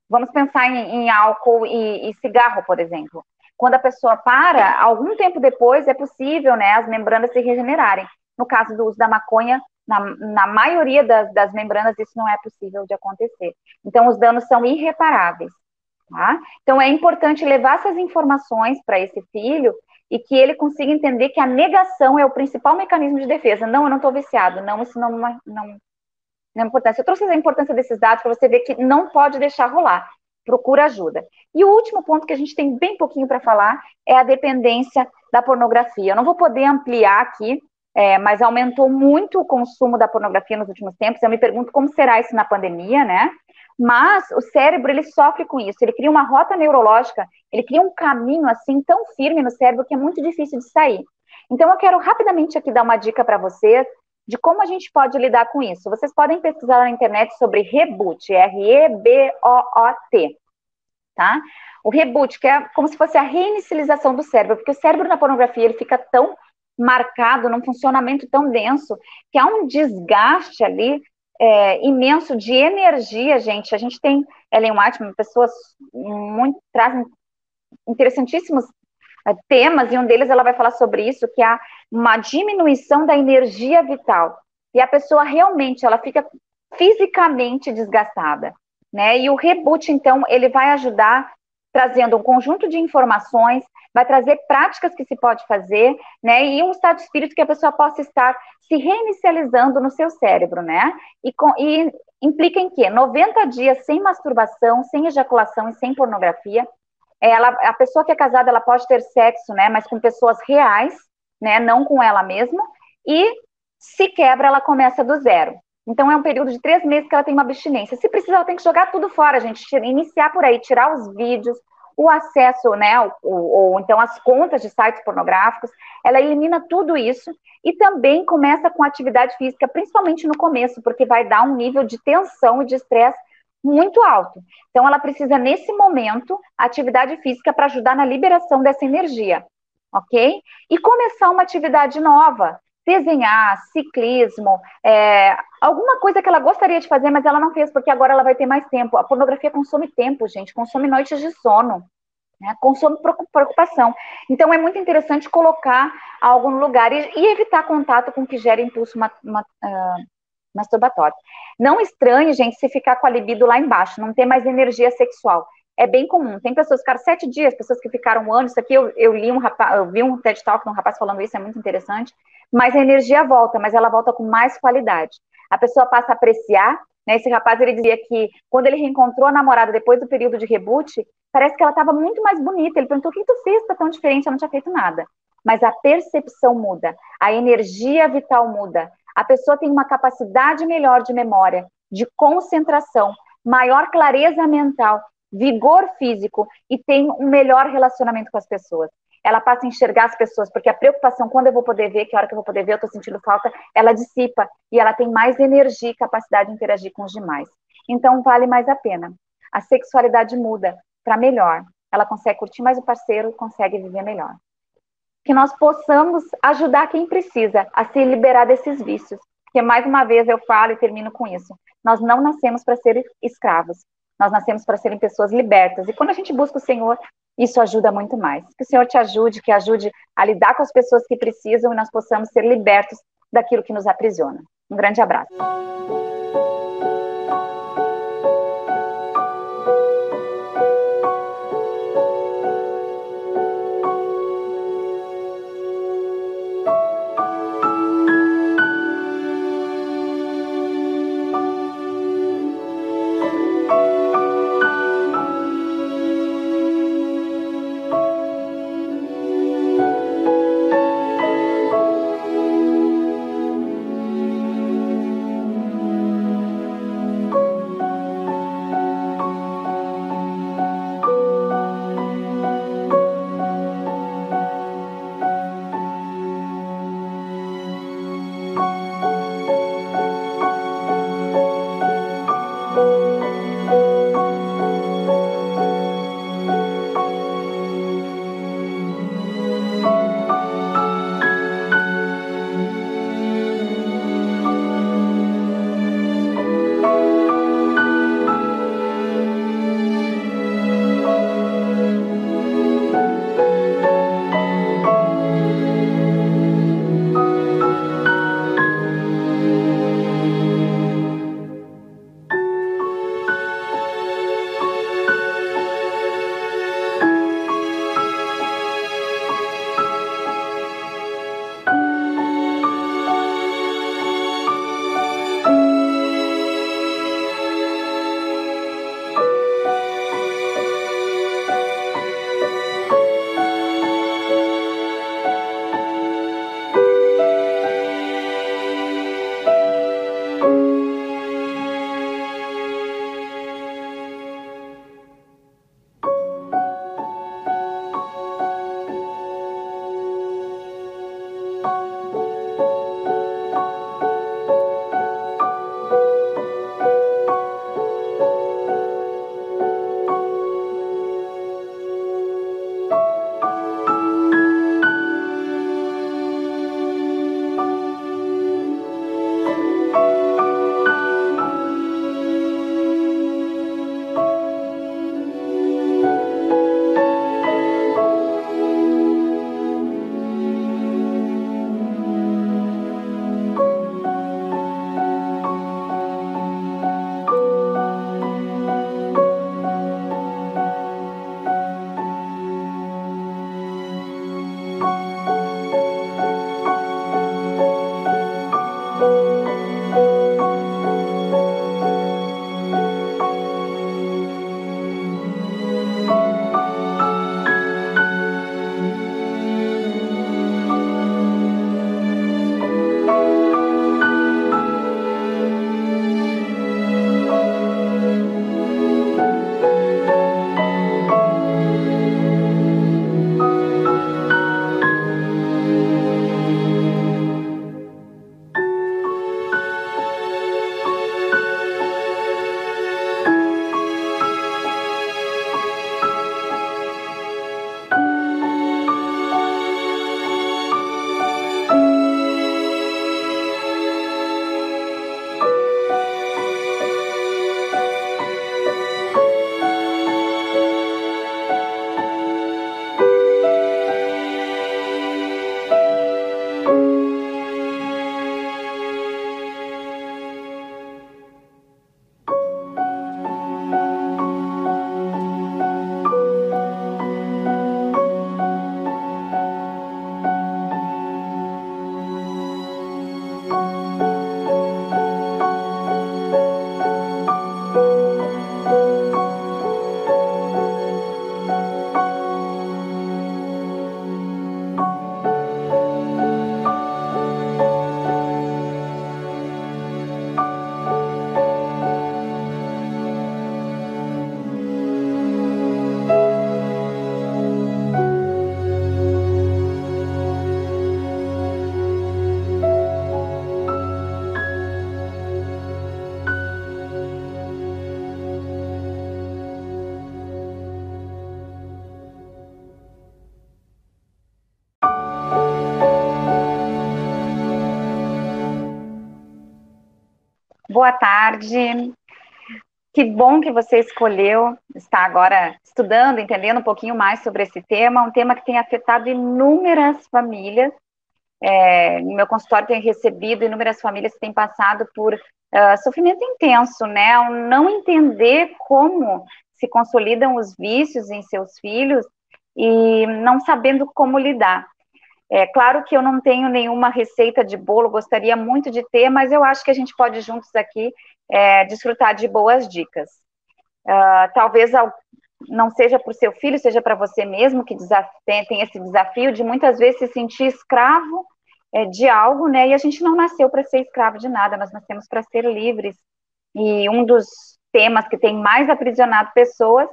vamos pensar em, em álcool e, e, cigarro, por exemplo. Quando a pessoa para, algum tempo depois é possível né, as membranas se regenerarem. No caso do uso da maconha, na, na maioria das, das, membranas, isso não é possível de acontecer. Então, os danos são irreparáveis. Tá? Então, é importante levar essas informações para esse filho e que ele consiga entender que a negação é o principal mecanismo de defesa. Não, eu não estou viciado. Não, isso não, não, a importância. Eu trouxe a importância desses dados para você ver que não pode deixar rolar. Procura ajuda. E o último ponto que a gente tem bem pouquinho para falar é a dependência da pornografia. Eu não vou poder ampliar aqui, é, mas aumentou muito o consumo da pornografia nos últimos tempos. Eu me pergunto como será isso na pandemia, né? Mas o cérebro ele sofre com isso. Ele cria uma rota neurológica, ele cria um caminho assim tão firme no cérebro que é muito difícil de sair. Então eu quero rapidamente aqui dar uma dica para vocês de como a gente pode lidar com isso. Vocês podem pesquisar na internet sobre reboot, R-E-B-O-O-T, tá? O reboot, que é como se fosse a reinicialização do cérebro, porque o cérebro na pornografia ele fica tão marcado, num funcionamento tão denso, que há um desgaste ali é, imenso de energia, gente. A gente tem Ellen White, pessoas muito trazem interessantíssimos temas, e um deles ela vai falar sobre isso, que há uma diminuição da energia vital. E a pessoa realmente, ela fica fisicamente desgastada, né? E o reboot, então, ele vai ajudar trazendo um conjunto de informações, vai trazer práticas que se pode fazer, né? E um estado de espírito que a pessoa possa estar se reinicializando no seu cérebro, né? E, com, e implica em quê? 90 dias sem masturbação, sem ejaculação e sem pornografia, ela, a pessoa que é casada, ela pode ter sexo, né, mas com pessoas reais, né, não com ela mesma, e se quebra, ela começa do zero. Então, é um período de três meses que ela tem uma abstinência. Se precisar, ela tem que jogar tudo fora, gente, iniciar por aí, tirar os vídeos, o acesso, né, ou, ou, então as contas de sites pornográficos, ela elimina tudo isso e também começa com atividade física, principalmente no começo, porque vai dar um nível de tensão e de estresse muito alto. Então, ela precisa, nesse momento, atividade física para ajudar na liberação dessa energia, ok? E começar uma atividade nova, desenhar, ciclismo, é, alguma coisa que ela gostaria de fazer, mas ela não fez, porque agora ela vai ter mais tempo. A pornografia consome tempo, gente, consome noites de sono. Né, consome preocupação. Então, é muito interessante colocar algo no lugar e, e evitar contato com o que gera impulso uma, uma, uh, masturbatório. Não estranhe, gente, se ficar com a libido lá embaixo, não ter mais energia sexual. É bem comum. Tem pessoas que ficaram sete dias, pessoas que ficaram um ano. Isso aqui eu, eu li um rapaz, eu vi um TED Talk de um rapaz falando isso, é muito interessante. Mas a energia volta, mas ela volta com mais qualidade. A pessoa passa a apreciar. Né, esse rapaz ele dizia que quando ele reencontrou a namorada depois do período de reboot, parece que ela estava muito mais bonita. Ele perguntou: o que tu fez para tão diferente? Eu não tinha feito nada. Mas a percepção muda, a energia vital muda, a pessoa tem uma capacidade melhor de memória, de concentração, maior clareza mental, vigor físico e tem um melhor relacionamento com as pessoas. Ela passa a enxergar as pessoas, porque a preocupação, quando eu vou poder ver, que hora que eu vou poder ver, eu estou sentindo falta, ela dissipa e ela tem mais energia e capacidade de interagir com os demais. Então vale mais a pena. A sexualidade muda para melhor. Ela consegue curtir mais o parceiro, consegue viver melhor. Que nós possamos ajudar quem precisa a se liberar desses vícios. Porque mais uma vez eu falo e termino com isso. Nós não nascemos para ser escravos. Nós nascemos para serem pessoas libertas. E quando a gente busca o Senhor, isso ajuda muito mais. Que o Senhor te ajude, que ajude a lidar com as pessoas que precisam e nós possamos ser libertos daquilo que nos aprisiona. Um grande abraço. Boa tarde. Que bom que você escolheu estar agora estudando, entendendo um pouquinho mais sobre esse tema, um tema que tem afetado inúmeras famílias. É, no meu consultório tenho recebido inúmeras famílias que têm passado por uh, sofrimento intenso, né? Ao não entender como se consolidam os vícios em seus filhos e não sabendo como lidar. É claro que eu não tenho nenhuma receita de bolo, gostaria muito de ter, mas eu acho que a gente pode juntos aqui é, desfrutar de boas dicas. Uh, talvez não seja para o seu filho, seja para você mesmo que tem, tem, esse desafio de muitas vezes se sentir escravo é, de algo, né? E a gente não nasceu para ser escravo de nada, nós nascemos para ser livres. E um dos temas que tem mais aprisionado pessoas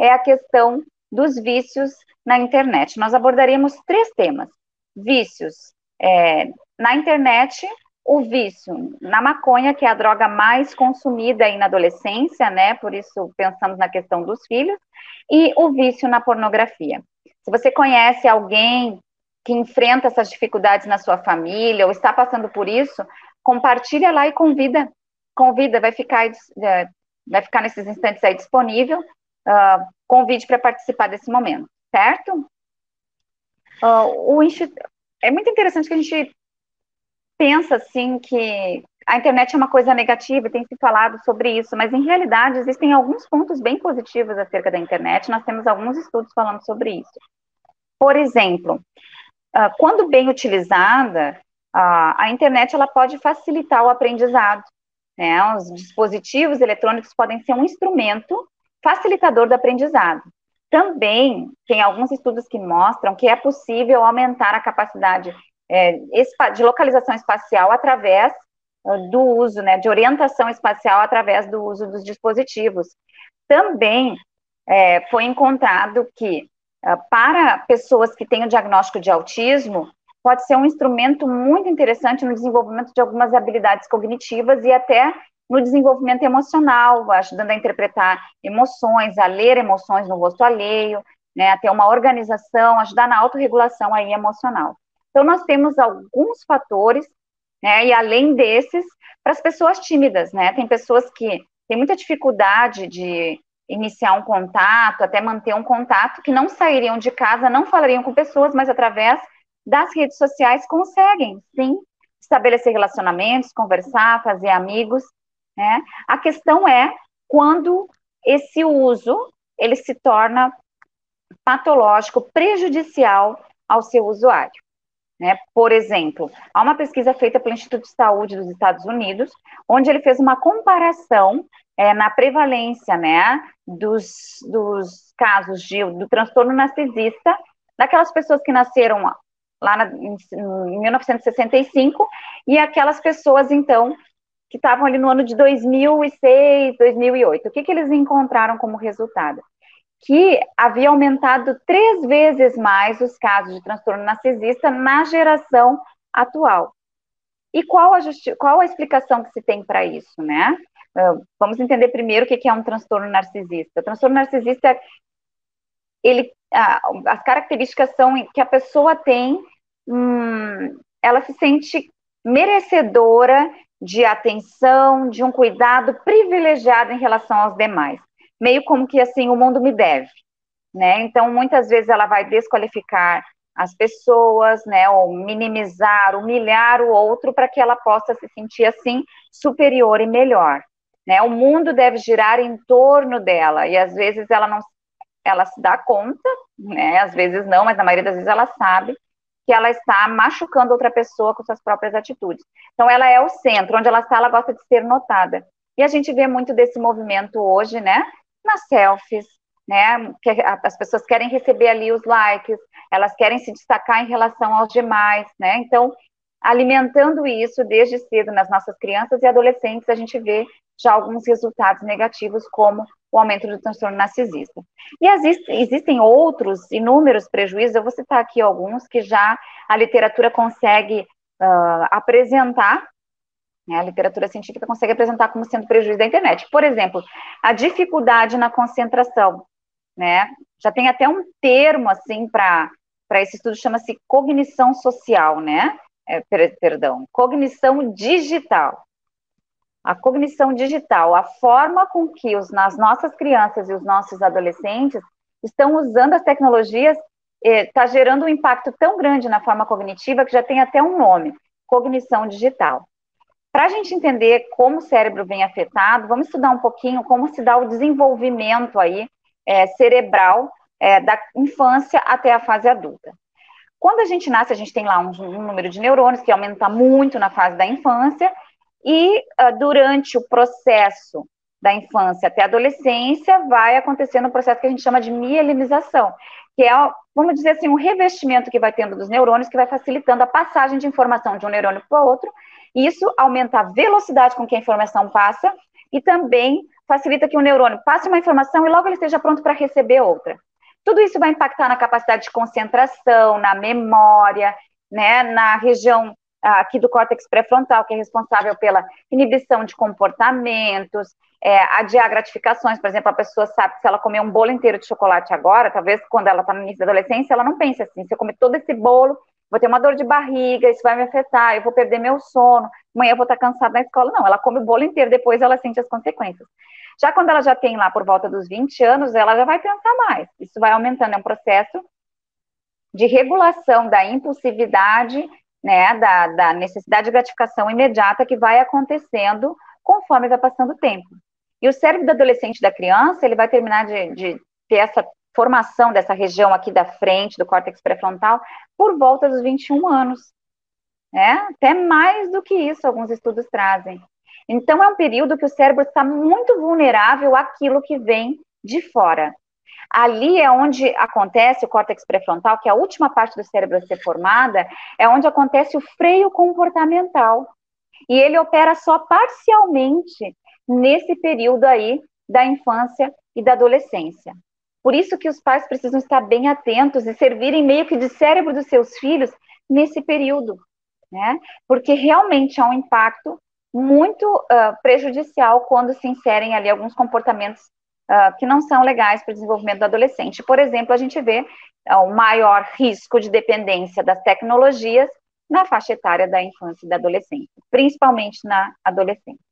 é a questão dos vícios na internet. Nós abordaríamos três temas: vícios é, na internet, o vício na maconha, que é a droga mais consumida aí na adolescência, né? Por isso pensamos na questão dos filhos, e o vício na pornografia. Se você conhece alguém que enfrenta essas dificuldades na sua família ou está passando por isso, compartilha lá e convida, convida, vai ficar, é, vai ficar nesses instantes aí disponível, uh, convide para participar desse momento, certo? Uh, o é muito interessante que a gente pensa assim que a internet é uma coisa negativa, tem se falado sobre isso, mas em realidade existem alguns pontos bem positivos acerca da internet, nós temos alguns estudos falando sobre isso. Por exemplo, ah, quando bem utilizada, a internet ela pode facilitar o aprendizado. Né? Os dispositivos eletrônicos podem ser um instrumento facilitador do aprendizado. Também tem alguns estudos que mostram que é possível aumentar a capacidade é, de localização espacial através ah, do uso, né, de orientação espacial através do uso dos dispositivos. Também é, foi encontrado que uh, para pessoas que têm o diagnóstico de autismo, pode ser um instrumento muito interessante no desenvolvimento de algumas habilidades cognitivas e até no desenvolvimento emocional, ajudando a interpretar emoções, a ler emoções no rosto alheio, né, a ter uma organização, ajudar na autorregulação aí emocional. Então, nós temos alguns fatores, né, e além desses, para as pessoas tímidas, né, tem pessoas que têm muita dificuldade de iniciar um contato, até manter um contato, que não sairiam de casa, não falariam com pessoas, mas através das redes sociais conseguem, sim, estabelecer relacionamentos, conversar, fazer amigos, né? A questão é quando esse uso ele se torna patológico, prejudicial ao seu usuário. Né? Por exemplo, há uma pesquisa feita pelo Instituto de Saúde dos Estados Unidos, onde ele fez uma comparação é, na prevalência né, dos, dos casos de, do transtorno narcisista daquelas pessoas que nasceram lá na, em, em 1965 e aquelas pessoas, então, que estavam ali no ano de 2006, 2008. O que, que eles encontraram como resultado? que havia aumentado três vezes mais os casos de transtorno narcisista na geração atual. E qual a, qual a explicação que se tem para isso, né? Uh, vamos entender primeiro o que é um transtorno narcisista. O transtorno narcisista, ele, as características são que a pessoa tem, hum, ela se sente merecedora de atenção, de um cuidado privilegiado em relação aos demais meio como que assim, o mundo me deve, né? Então, muitas vezes ela vai desqualificar as pessoas, né, ou minimizar, humilhar o outro para que ela possa se sentir assim superior e melhor, né? O mundo deve girar em torno dela e às vezes ela não ela se dá conta, né? Às vezes não, mas na maioria das vezes ela sabe que ela está machucando outra pessoa com suas próprias atitudes. Então ela é o centro, onde ela está, ela gosta de ser notada. E a gente vê muito desse movimento hoje, né? nas selfies, né? Que as pessoas querem receber ali os likes, elas querem se destacar em relação aos demais, né? Então, alimentando isso desde cedo nas nossas crianças e adolescentes, a gente vê já alguns resultados negativos, como o aumento do transtorno narcisista. E existem outros inúmeros prejuízos, eu vou citar aqui alguns que já a literatura consegue uh, apresentar né? A literatura científica consegue apresentar como sendo prejuízo da internet. Por exemplo, a dificuldade na concentração. Né? Já tem até um termo assim para esse estudo, chama-se cognição social, né? É, perdão, cognição digital. A cognição digital, a forma com que os, as nossas crianças e os nossos adolescentes estão usando as tecnologias está eh, gerando um impacto tão grande na forma cognitiva que já tem até um nome, cognição digital. Para a gente entender como o cérebro vem afetado, vamos estudar um pouquinho como se dá o desenvolvimento aí é, cerebral é, da infância até a fase adulta. Quando a gente nasce, a gente tem lá um, um número de neurônios que aumenta muito na fase da infância, e uh, durante o processo da infância até a adolescência, vai acontecendo um processo que a gente chama de mielinização, que é, vamos dizer assim, um revestimento que vai tendo dos neurônios, que vai facilitando a passagem de informação de um neurônio para outro, e isso aumenta a velocidade com que a informação passa, e também facilita que o neurônio passe uma informação e logo ele esteja pronto para receber outra. Tudo isso vai impactar na capacidade de concentração, na memória, né, na região aqui do córtex pré-frontal, que é responsável pela inibição de comportamentos, é, adiar gratificações, por exemplo, a pessoa sabe que se ela comer um bolo inteiro de chocolate agora, talvez quando ela está no início da adolescência, ela não pense assim, se eu comer todo esse bolo, vou ter uma dor de barriga, isso vai me afetar, eu vou perder meu sono, amanhã eu vou estar cansada na escola. Não, ela come o bolo inteiro, depois ela sente as consequências. Já quando ela já tem lá por volta dos 20 anos, ela já vai pensar mais. Isso vai aumentando, é um processo de regulação da impulsividade né, da, da necessidade de gratificação imediata que vai acontecendo conforme vai passando o tempo. E o cérebro do adolescente da criança, ele vai terminar de, de ter essa formação dessa região aqui da frente, do córtex pré-frontal, por volta dos 21 anos. Né? Até mais do que isso, alguns estudos trazem. Então, é um período que o cérebro está muito vulnerável àquilo que vem de fora. Ali é onde acontece o córtex pré-frontal, que é a última parte do cérebro a ser formada, é onde acontece o freio comportamental. E ele opera só parcialmente nesse período aí da infância e da adolescência. Por isso que os pais precisam estar bem atentos e servirem meio que de cérebro dos seus filhos nesse período, né? Porque realmente há um impacto muito uh, prejudicial quando se inserem ali alguns comportamentos uh, que não são legais para o desenvolvimento do adolescente. Por exemplo, a gente vê uh, o maior risco de dependência das tecnologias na faixa etária da infância e da adolescência, principalmente na adolescência.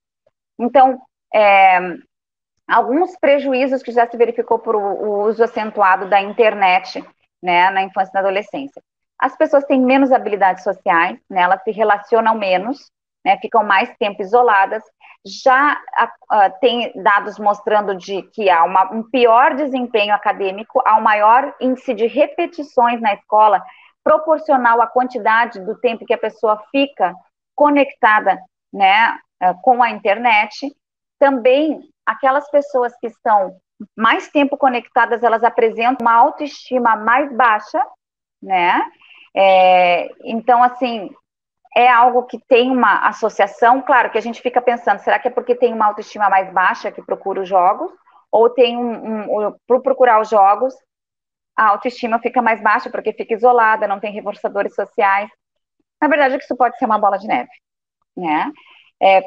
Então, é, alguns prejuízos que já se verificou por o, uso acentuado da internet né, na infância e na adolescência. As pessoas têm menos habilidades sociais, né, elas se relacionam menos, né, ficam mais tempo isoladas, já uh, tem dados mostrando de que há uma, um pior desempenho acadêmico, há um maior índice de repetições na escola, proporcional à quantidade do tempo que a pessoa fica conectada né, uh, com a internet. Também, aquelas pessoas que estão mais tempo conectadas, elas apresentam uma autoestima mais baixa, né? É, então, assim, é algo que tem uma associação, claro que a gente fica pensando, será que é porque tem uma autoestima mais baixa que procura os jogos, ou tem um, um por procurar os jogos, a autoestima fica mais baixa porque fica isolada, não tem reforçadores sociais. Na verdade, isso pode ser uma bola de neve, né? É,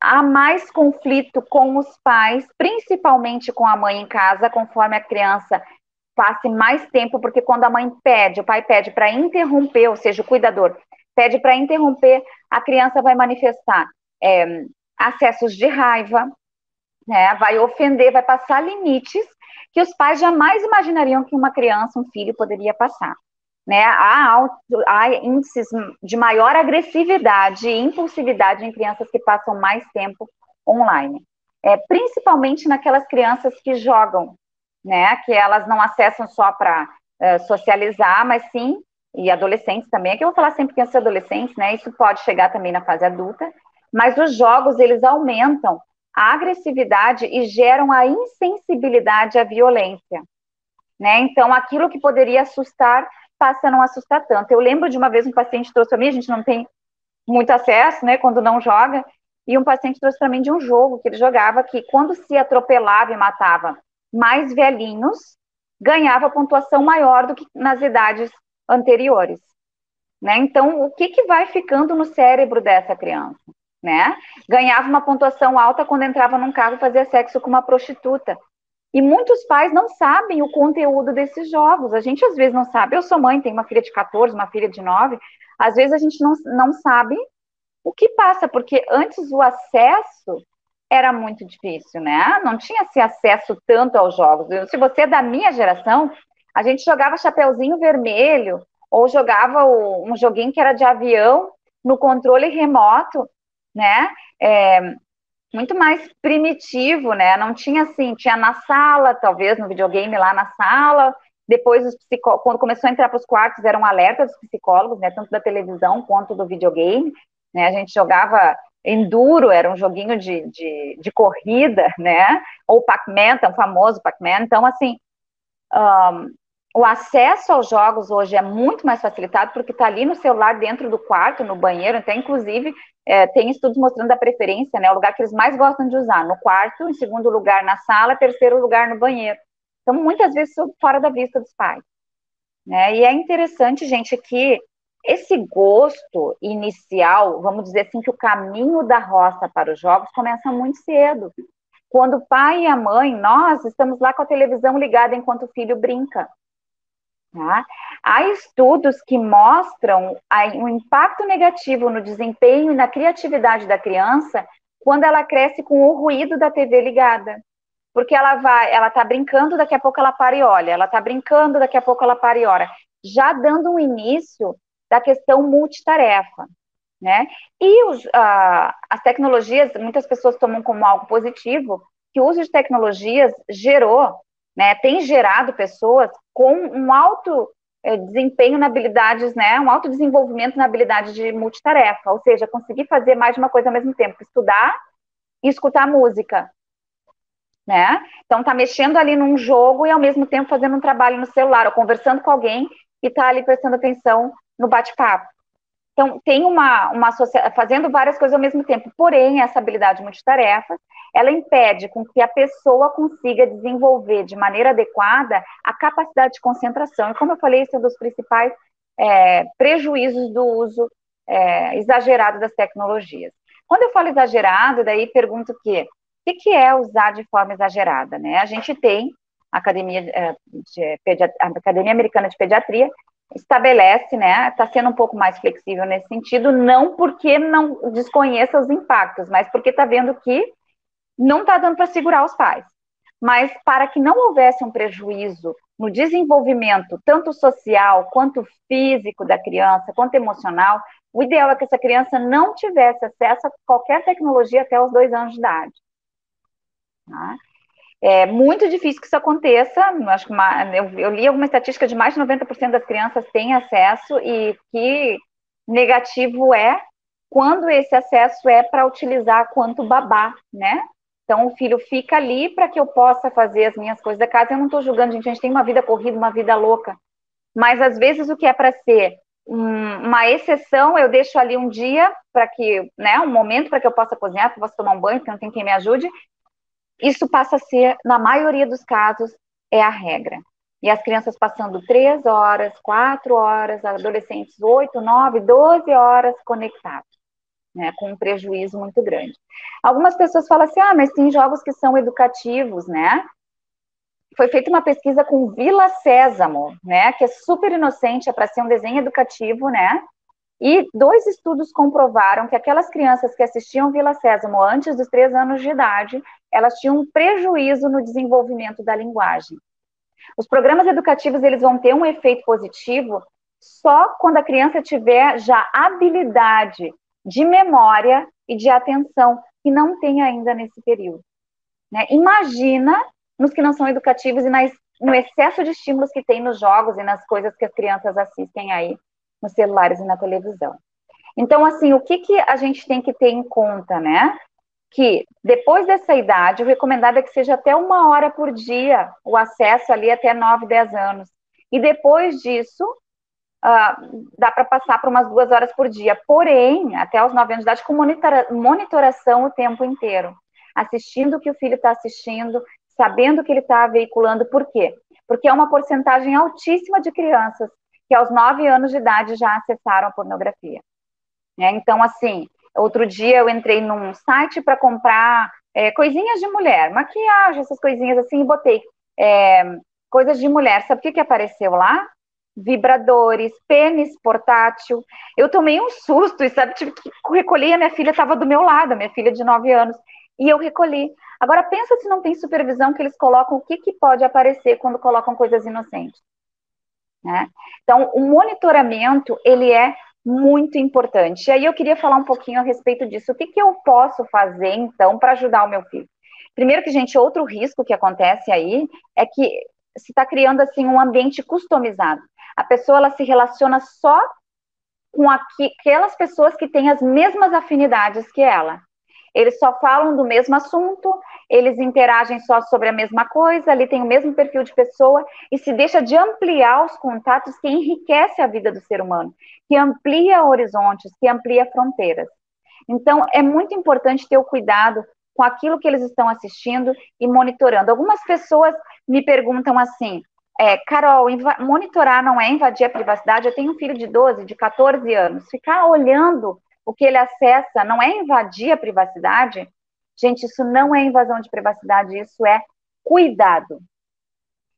há mais conflito com os pais, principalmente com a mãe em casa, conforme a criança passe mais tempo, porque quando a mãe pede, o pai pede para interromper, ou seja, o cuidador pede para interromper, a criança vai manifestar é, acessos de raiva, né, vai ofender, vai passar limites que os pais jamais imaginariam que uma criança, um filho, poderia passar. Né, há, alto, há índices de maior agressividade e impulsividade em crianças que passam mais tempo online. É, principalmente naquelas crianças que jogam, né, que elas não acessam só para é, socializar, mas sim e adolescentes também, é que eu vou falar sempre crianças e adolescentes, né? Isso pode chegar também na fase adulta, mas os jogos eles aumentam a agressividade e geram a insensibilidade à violência, né? Então, aquilo que poderia assustar passa a não assustar tanto. Eu lembro de uma vez um paciente trouxe para mim, a gente não tem muito acesso, né, quando não joga, e um paciente trouxe para mim de um jogo que ele jogava que quando se atropelava e matava mais velhinhos, ganhava pontuação maior do que nas idades anteriores. Né? Então, o que, que vai ficando no cérebro dessa criança? Né? Ganhava uma pontuação alta quando entrava num carro e fazia sexo com uma prostituta. E muitos pais não sabem o conteúdo desses jogos. A gente às vezes não sabe. Eu sou mãe, tenho uma filha de 14, uma filha de 9. Às vezes a gente não, não sabe O que passa? Porque antes o acesso era muito difícil, né? Não tinha esse acesso tanto aos jogos. Se você é da minha geração, a gente jogava Chapeuzinho Vermelho, ou jogava o, um joguinho que era de avião no controle remoto, né? É, muito mais primitivo, né? Não tinha assim, tinha na sala, talvez no videogame lá na sala. Depois, os quando começou a entrar para os quartos, eram alertas dos psicólogos, né? Tanto da televisão quanto do videogame. Né? A gente jogava Enduro, era um joguinho de, de, de corrida, né? Ou Pac-Man, tão famoso Pac-Man. Então, assim, um, o acesso aos jogos hoje é muito mais facilitado porque está ali no celular dentro do quarto, no banheiro, até inclusive é, tem estudos mostrando a preferência, né? O lugar que eles mais gostam de usar, no quarto, em segundo lugar na sala, terceiro lugar no banheiro. Então, muitas vezes fora da vista dos pais. Né? E é interessante, gente, que esse gosto inicial, vamos dizer assim, que o caminho da roça para os jogos começa muito cedo. Quando o pai e a mãe, nós estamos lá com a televisão ligada enquanto o filho brinca. Tá? Há estudos que mostram o impacto negativo no desempenho e na criatividade da criança quando ela cresce com o ruído da TV ligada. Porque ela vai, ela tá brincando, daqui a pouco ela para e olha, ela tá brincando, daqui a pouco ela para e olha, já dando um início da questão multitarefa. Né? E os, uh, as tecnologias, muitas pessoas tomam como algo positivo, que o uso de tecnologias gerou né, tem gerado pessoas com um alto é, desempenho na habilidades, né, um alto desenvolvimento na habilidade de multitarefa, ou seja, conseguir fazer mais de uma coisa ao mesmo tempo, estudar e escutar música, né? Então tá mexendo ali num jogo e ao mesmo tempo fazendo um trabalho no celular, ou conversando com alguém e tá ali prestando atenção no bate-papo. Então, tem uma, uma fazendo várias coisas ao mesmo tempo. Porém, essa habilidade multitarefa, ela impede com que a pessoa consiga desenvolver de maneira adequada a capacidade de concentração. E como eu falei, esse é um dos principais é, prejuízos do uso é, exagerado das tecnologias. Quando eu falo exagerado, daí pergunto o quê? O que é usar de forma exagerada? Né? A gente tem a Academia, é, de, a Academia Americana de Pediatria, estabelece, né, está sendo um pouco mais flexível nesse sentido, não porque não desconheça os impactos, mas porque está vendo que não está dando para segurar os pais. Mas para que não houvesse um prejuízo no desenvolvimento, tanto social quanto físico da criança, quanto emocional, o ideal é que essa criança não tivesse acesso a qualquer tecnologia até os dois anos de idade. Tá? É muito difícil que isso aconteça. Acho que uma, eu, eu, li alguma estatística de mais de 90% das crianças têm acesso e que negativo é quando esse acesso é para utilizar quanto babá, né? Então, o filho fica ali para que eu possa fazer as minhas coisas da casa. Eu não estou julgando, gente, a gente tem uma vida corrida, uma vida louca. Mas, às vezes, o que é para ser um, uma exceção, eu deixo ali um dia para que, né, um momento para que eu possa cozinhar, para eu possa tomar um banho, porque não tem quem me ajude isso passa a ser, na maioria dos casos, é a regra. E as crianças passando três horas, quatro horas, adolescentes oito, nove, doze horas conectados, né, com um prejuízo muito grande. Algumas pessoas falam assim, ah, mas tem jogos que são educativos, né? Foi feita uma pesquisa com Vila Sésamo, né, que é super inocente, é para ser um desenho educativo, né? E dois estudos comprovaram que aquelas crianças que assistiam Vila Sésamo antes dos três anos de idade, elas tinham um prejuízo no desenvolvimento da linguagem. Os programas educativos eles vão ter um efeito positivo só quando a criança tiver já habilidade de memória e de atenção, que não tem ainda nesse período. Né? Imagina nos que não são educativos e nas, no excesso de estímulos que tem nos jogos e nas coisas que as crianças assistem aí nos celulares e na televisão. Então, assim, o que, que a gente tem que ter em conta, né? Que depois dessa idade, o recomendado é que seja até uma hora por dia o acesso ali até 9, 10 anos. E depois disso, uh, dá para passar por umas duas horas por dia. Porém, até os 9 anos de idade, com monitora monitoração o tempo inteiro. Assistindo o que o filho está assistindo, sabendo o que ele está veiculando. Por quê? Porque é uma porcentagem altíssima de crianças que aos nove anos de idade já acessaram a pornografia. É, então, assim, outro dia eu entrei num site para comprar é, coisinhas de mulher, maquiagem, essas coisinhas assim, e botei é, coisas de mulher. Sabe o que, que apareceu lá? Vibradores, pênis portátil. Eu tomei um susto e sabe, tive que recolher, a minha filha estava do meu lado, a minha filha de 9 anos, e eu recolhi. Agora pensa se não tem supervisão que eles colocam, o que, que pode aparecer quando colocam coisas inocentes. Né? Então, o monitoramento, ele é muito importante. E aí eu queria falar um pouquinho a respeito disso. O que, que eu posso fazer, então, para ajudar o meu filho? Primeiro que, gente, outro risco que acontece aí é que se está criando, assim, um ambiente customizado. A pessoa, ela se relaciona só com aquelas pessoas que têm as mesmas afinidades que ela. Eles só falam do mesmo assunto, eles interagem só sobre a mesma coisa, ali tem o mesmo perfil de pessoa e se deixa de ampliar os contatos que enriquece a vida do ser humano, que amplia horizontes, que amplia fronteiras. Então, é muito importante ter o cuidado com aquilo que eles estão assistindo e monitorando. Algumas pessoas me perguntam assim, é, Carol, monitorar não é invadir a privacidade? Eu tenho um filho de 12, de 14 anos. Ficar olhando o que ele acessa não é invadir a privacidade? Gente, isso não é invasão de privacidade, isso é cuidado.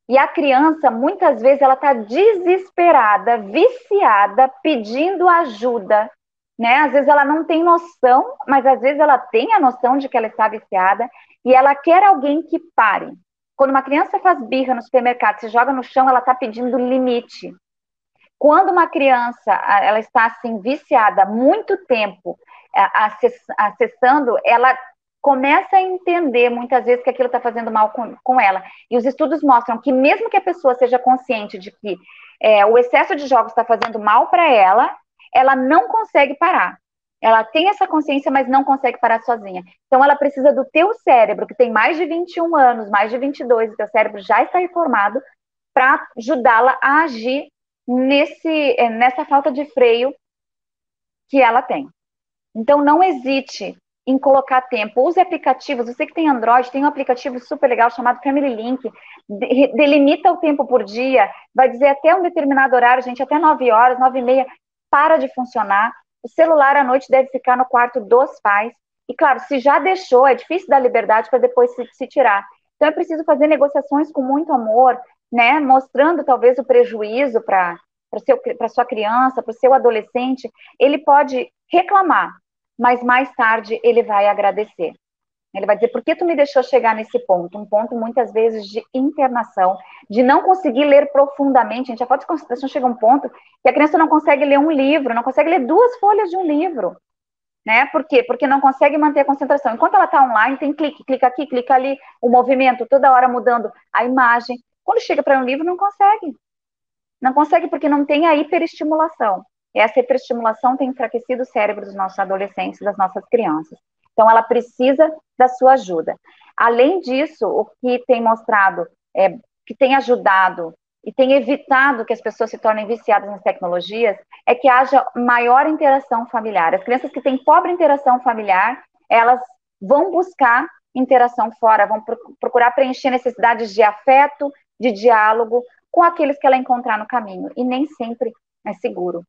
E a criança, muitas vezes, ela está desesperada, viciada, pedindo ajuda, né? Às vezes ela não tem noção, mas às vezes ela tem a noção de que ela está viciada e ela quer alguém que pare. Quando uma criança faz birra no supermercado, se joga no chão, ela está pedindo limite. Quando uma criança ela está assim viciada muito tempo acessando, ela começa a entender muitas vezes que aquilo está fazendo mal com, com ela. E os estudos mostram que mesmo que a pessoa seja consciente de que é, o excesso de jogos está fazendo mal para ela, ela não consegue parar. Ela tem essa consciência, mas não consegue parar sozinha. Então, ela precisa do teu cérebro, que tem mais de 21 anos, mais de 22, o teu cérebro já está informado, para ajudá-la a agir nesse, é, nessa falta de freio que ela tem. Então, não hesite em colocar tempo. Use aplicativos. Você que tem Android, tem um aplicativo super legal chamado Family Link. Delimita o tempo por dia. Vai dizer até um determinado horário, gente, até 9 horas, 9 e meia, para de funcionar. O celular à noite deve ficar no quarto dos pais. E claro, se já deixou, é difícil dar liberdade para depois se, se tirar. Então é preciso fazer negociações com muito amor, né, mostrando talvez o prejuízo para para sua criança, para o seu adolescente, ele pode reclamar, mas mais tarde ele vai agradecer. Ele vai dizer, por que tu me deixou chegar nesse ponto? Um ponto, muitas vezes, de internação, de não conseguir ler profundamente. A gente, a falta de concentração chega a um ponto que a criança não consegue ler um livro, não consegue ler duas folhas de um livro. Né? Por quê? Porque não consegue manter a concentração. Enquanto ela está online, tem clique, clica aqui, clica ali, o movimento, toda hora mudando a imagem. Quando chega para um livro, não consegue. Não consegue porque não tem a hiperestimulação. Essa hiperestimulação tem enfraquecido o cérebro dos nossos adolescentes, das nossas crianças. Então, ela precisa da sua ajuda. Além disso, o que tem mostrado, é, que tem ajudado e tem evitado que as pessoas se tornem viciadas nas tecnologias, é que haja maior interação familiar. As crianças que têm pobre interação familiar, elas vão buscar interação fora, vão procurar preencher necessidades de afeto, de diálogo, com aqueles que ela encontrar no caminho, e nem sempre é seguro.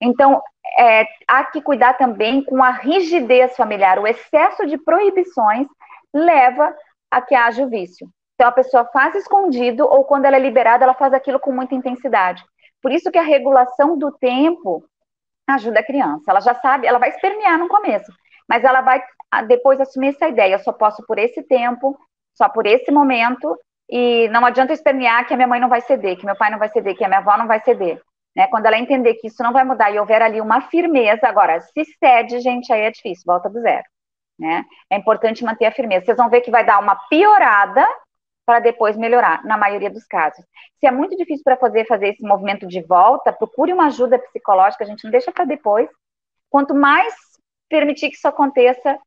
Então, é, há que cuidar também com a rigidez familiar. O excesso de proibições leva a que haja o vício. Então, a pessoa faz escondido, ou quando ela é liberada, ela faz aquilo com muita intensidade. Por isso que a regulação do tempo ajuda a criança. Ela já sabe, ela vai espernear no começo, mas ela vai ah, depois assumir essa ideia. Eu só posso por esse tempo, só por esse momento, e não adianta espernear que a minha mãe não vai ceder, que meu pai não vai ceder, que a minha avó não vai ceder. Né? Quando ela entender que isso não vai mudar e houver ali uma firmeza, agora, se cede, gente, aí é difícil, volta do zero. Né? É importante manter a firmeza. Vocês vão ver que vai dar uma piorada para depois melhorar, na maioria dos casos. Se é muito difícil para fazer, fazer esse movimento de volta, procure uma ajuda psicológica, a gente não deixa para depois. Quanto mais permitir que isso aconteça,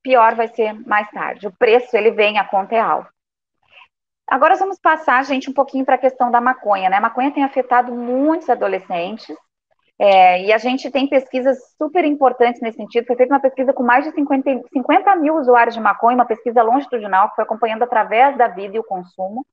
pior vai ser mais tarde. O preço, ele vem, a conta é alta. Agora vamos passar, gente, um pouquinho para a questão da maconha, né? A maconha tem afetado muitos adolescentes, é, e a gente tem pesquisas super importantes nesse sentido. Foi feita uma pesquisa com mais de 50, 50 mil usuários de maconha, uma pesquisa longitudinal que foi acompanhando através da vida e o consumo.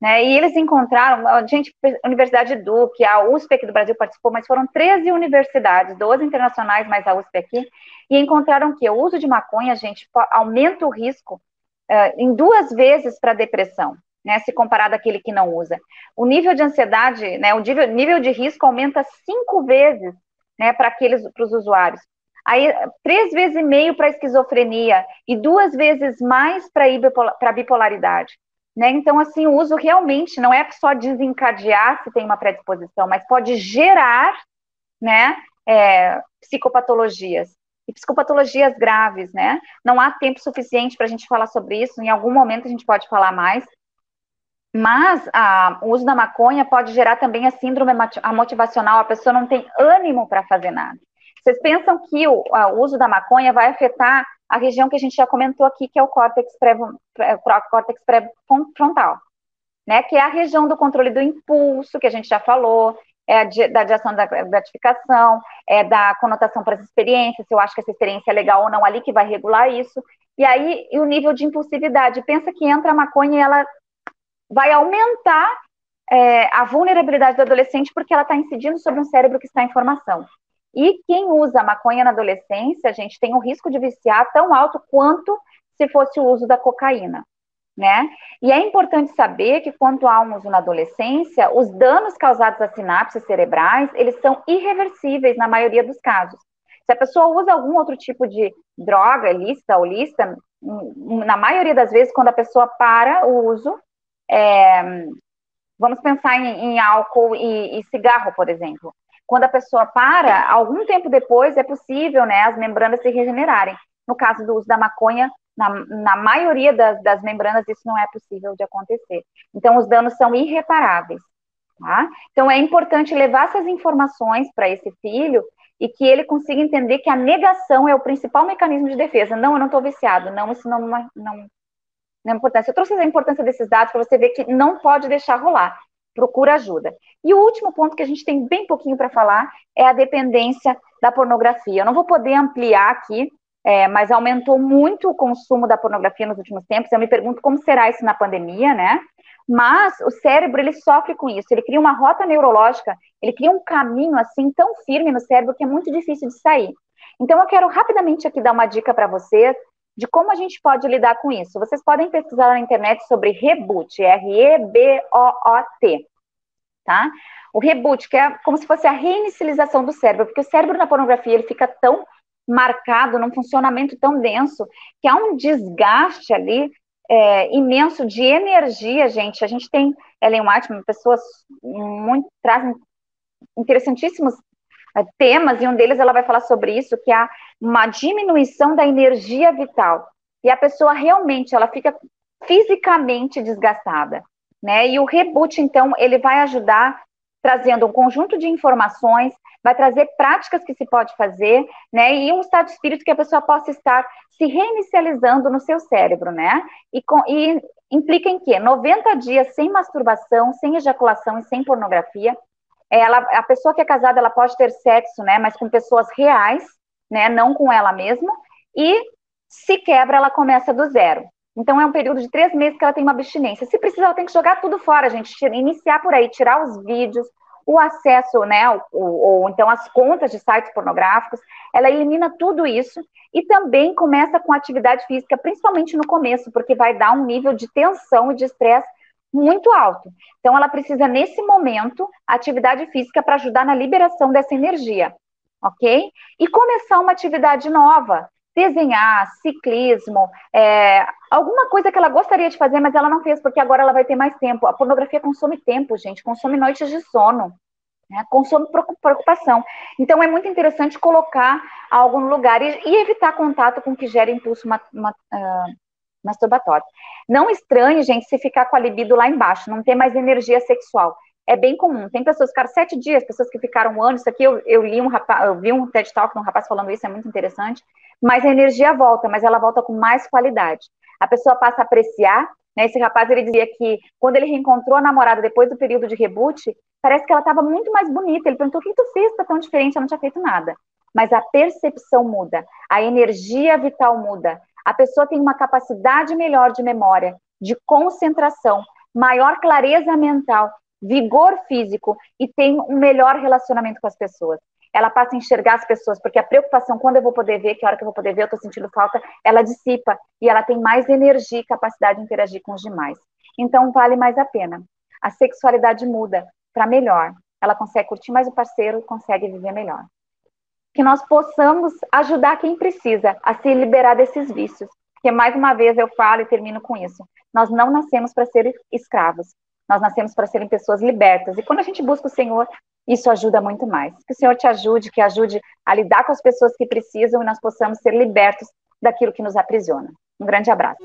Né, e eles encontraram, a gente, a Universidade Duke, a USP aqui do Brasil participou, mas foram 13 universidades, 12 internacionais mais a USP aqui, e encontraram que o uso de maconha, gente, aumenta o risco uh, em duas vezes para depressão. Né, se comparado àquele que não usa. O nível de ansiedade, né, o nível, nível de risco aumenta cinco vezes, né, para aqueles, para os usuários. Aí, três vezes e meio para esquizofrenia e duas vezes mais para bipolaridade. Né? Então, assim, o uso realmente não é só desencadear se tem uma predisposição, mas pode gerar né, é, psicopatologias e psicopatologias graves, né? Não há tempo suficiente para a gente falar sobre isso, em algum momento a gente pode falar mais. Mas a, o uso da maconha pode gerar também a síndrome motivacional, a pessoa não tem ânimo para fazer nada. Vocês pensam que o, a, o uso da maconha vai afetar a região que a gente já comentou aqui, que é o córtex pré-frontal, né? Que é a região do controle do impulso, que a gente já falou, é da diação da gratificação, é da conotação para as experiências, se eu acho que essa experiência é legal ou não, ali que vai regular isso. E aí, e o nível de impulsividade. Pensa que entra a maconha e ela vai aumentar é, a vulnerabilidade do adolescente porque ela está incidindo sobre um cérebro que está em formação. E quem usa maconha na adolescência, gente, tem um risco de viciar tão alto quanto se fosse o uso da cocaína né? E é importante saber que quanto há um uso na adolescência, os danos causados às sinapses cerebrais, eles são irreversíveis na maioria dos casos. Se a pessoa usa algum outro tipo de droga, lista ou lista, na maioria das vezes, quando a pessoa para o uso, é, vamos pensar em, em álcool e, e cigarro, por exemplo. Quando a pessoa para, algum tempo depois é possível, né, as membranas se regenerarem. No caso do uso da maconha, na, na maioria das, das, membranas, isso não é possível de acontecer. Então, os danos são irreparáveis. Tá? Então, é importante levar essas informações para esse filho e que ele consiga entender que a negação é o principal mecanismo de defesa. Não, eu não estou viciado. Não, isso não, não, não é importante. Eu trouxe a importância desses dados para você ver que não pode deixar rolar. Procura ajuda. E o último ponto que a gente tem bem pouquinho para falar é a dependência da pornografia. Eu não vou poder ampliar aqui, é, mas aumentou muito o consumo da pornografia nos últimos tempos. Eu me pergunto como será isso na pandemia, né? Mas o cérebro ele sofre com isso. Ele cria uma rota neurológica, ele cria um caminho assim tão firme no cérebro que é muito difícil de sair. Então eu quero rapidamente aqui dar uma dica para vocês de como a gente pode lidar com isso. Vocês podem pesquisar na internet sobre reboot, R-E-B-O-O-T, tá? O reboot, que é como se fosse a reinicialização do cérebro, porque o cérebro na pornografia ele fica tão marcado num funcionamento tão denso, que há um desgaste ali é, imenso de energia, gente. A gente tem Ellen White, pessoas muito trazem interessantíssimos temas, e um deles ela vai falar sobre isso, que há uma diminuição da energia vital. E a pessoa realmente ela fica fisicamente desgastada, né? E o reboot, então, ele vai ajudar trazendo um conjunto de informações vai trazer práticas que se pode fazer, né? E um estado de espírito que a pessoa possa estar se reinicializando no seu cérebro, né? E, com, e implica em quê? 90 dias sem masturbação, sem ejaculação e sem pornografia. Ela, a pessoa que é casada, ela pode ter sexo, né? Mas com pessoas reais, né? Não com ela mesma. E se quebra, ela começa do zero. Então, é um período de três meses que ela tem uma abstinência. Se precisar, ela tem que jogar tudo fora, gente. Iniciar por aí, tirar os vídeos, o acesso, né, ou, ou, então as contas de sites pornográficos, ela elimina tudo isso e também começa com atividade física, principalmente no começo, porque vai dar um nível de tensão e de estresse muito alto. Então, ela precisa, nesse momento, atividade física para ajudar na liberação dessa energia, ok? E começar uma atividade nova, desenhar, ciclismo, é, alguma coisa que ela gostaria de fazer, mas ela não fez, porque agora ela vai ter mais tempo. A pornografia consome tempo, gente, consome noites de sono, né, consome preocupação. Então, é muito interessante colocar algo no lugar e, e evitar contato com o que gera impulso ma, ma, uh, masturbatório. Não estranhe, gente, se ficar com a libido lá embaixo, não ter mais energia sexual é bem comum. Tem pessoas que ficaram sete dias, pessoas que ficaram um ano. Isso aqui eu, eu li um rapaz, eu vi um TED Talk de um rapaz falando isso, é muito interessante. Mas a energia volta, mas ela volta com mais qualidade. A pessoa passa a apreciar. Né? Esse rapaz ele dizia que quando ele reencontrou a namorada depois do período de reboot, parece que ela estava muito mais bonita. Ele perguntou: o que tu fez para tão diferente? Eu não tinha feito nada. Mas a percepção muda, a energia vital muda. A pessoa tem uma capacidade melhor de memória, de concentração, maior clareza mental vigor físico e tem um melhor relacionamento com as pessoas. Ela passa a enxergar as pessoas, porque a preocupação, quando eu vou poder ver, que hora que eu vou poder ver, eu estou sentindo falta, ela dissipa e ela tem mais energia e capacidade de interagir com os demais. então vale mais a pena. A sexualidade muda para melhor. Ela consegue curtir mais o parceiro, consegue viver melhor. Que nós possamos ajudar quem precisa a se liberar desses vícios. Porque, mais uma vez, eu falo e termino com isso. Nós não nascemos para ser escravos. Nós nascemos para serem pessoas libertas. E quando a gente busca o Senhor, isso ajuda muito mais. Que o Senhor te ajude, que ajude a lidar com as pessoas que precisam e nós possamos ser libertos daquilo que nos aprisiona. Um grande abraço.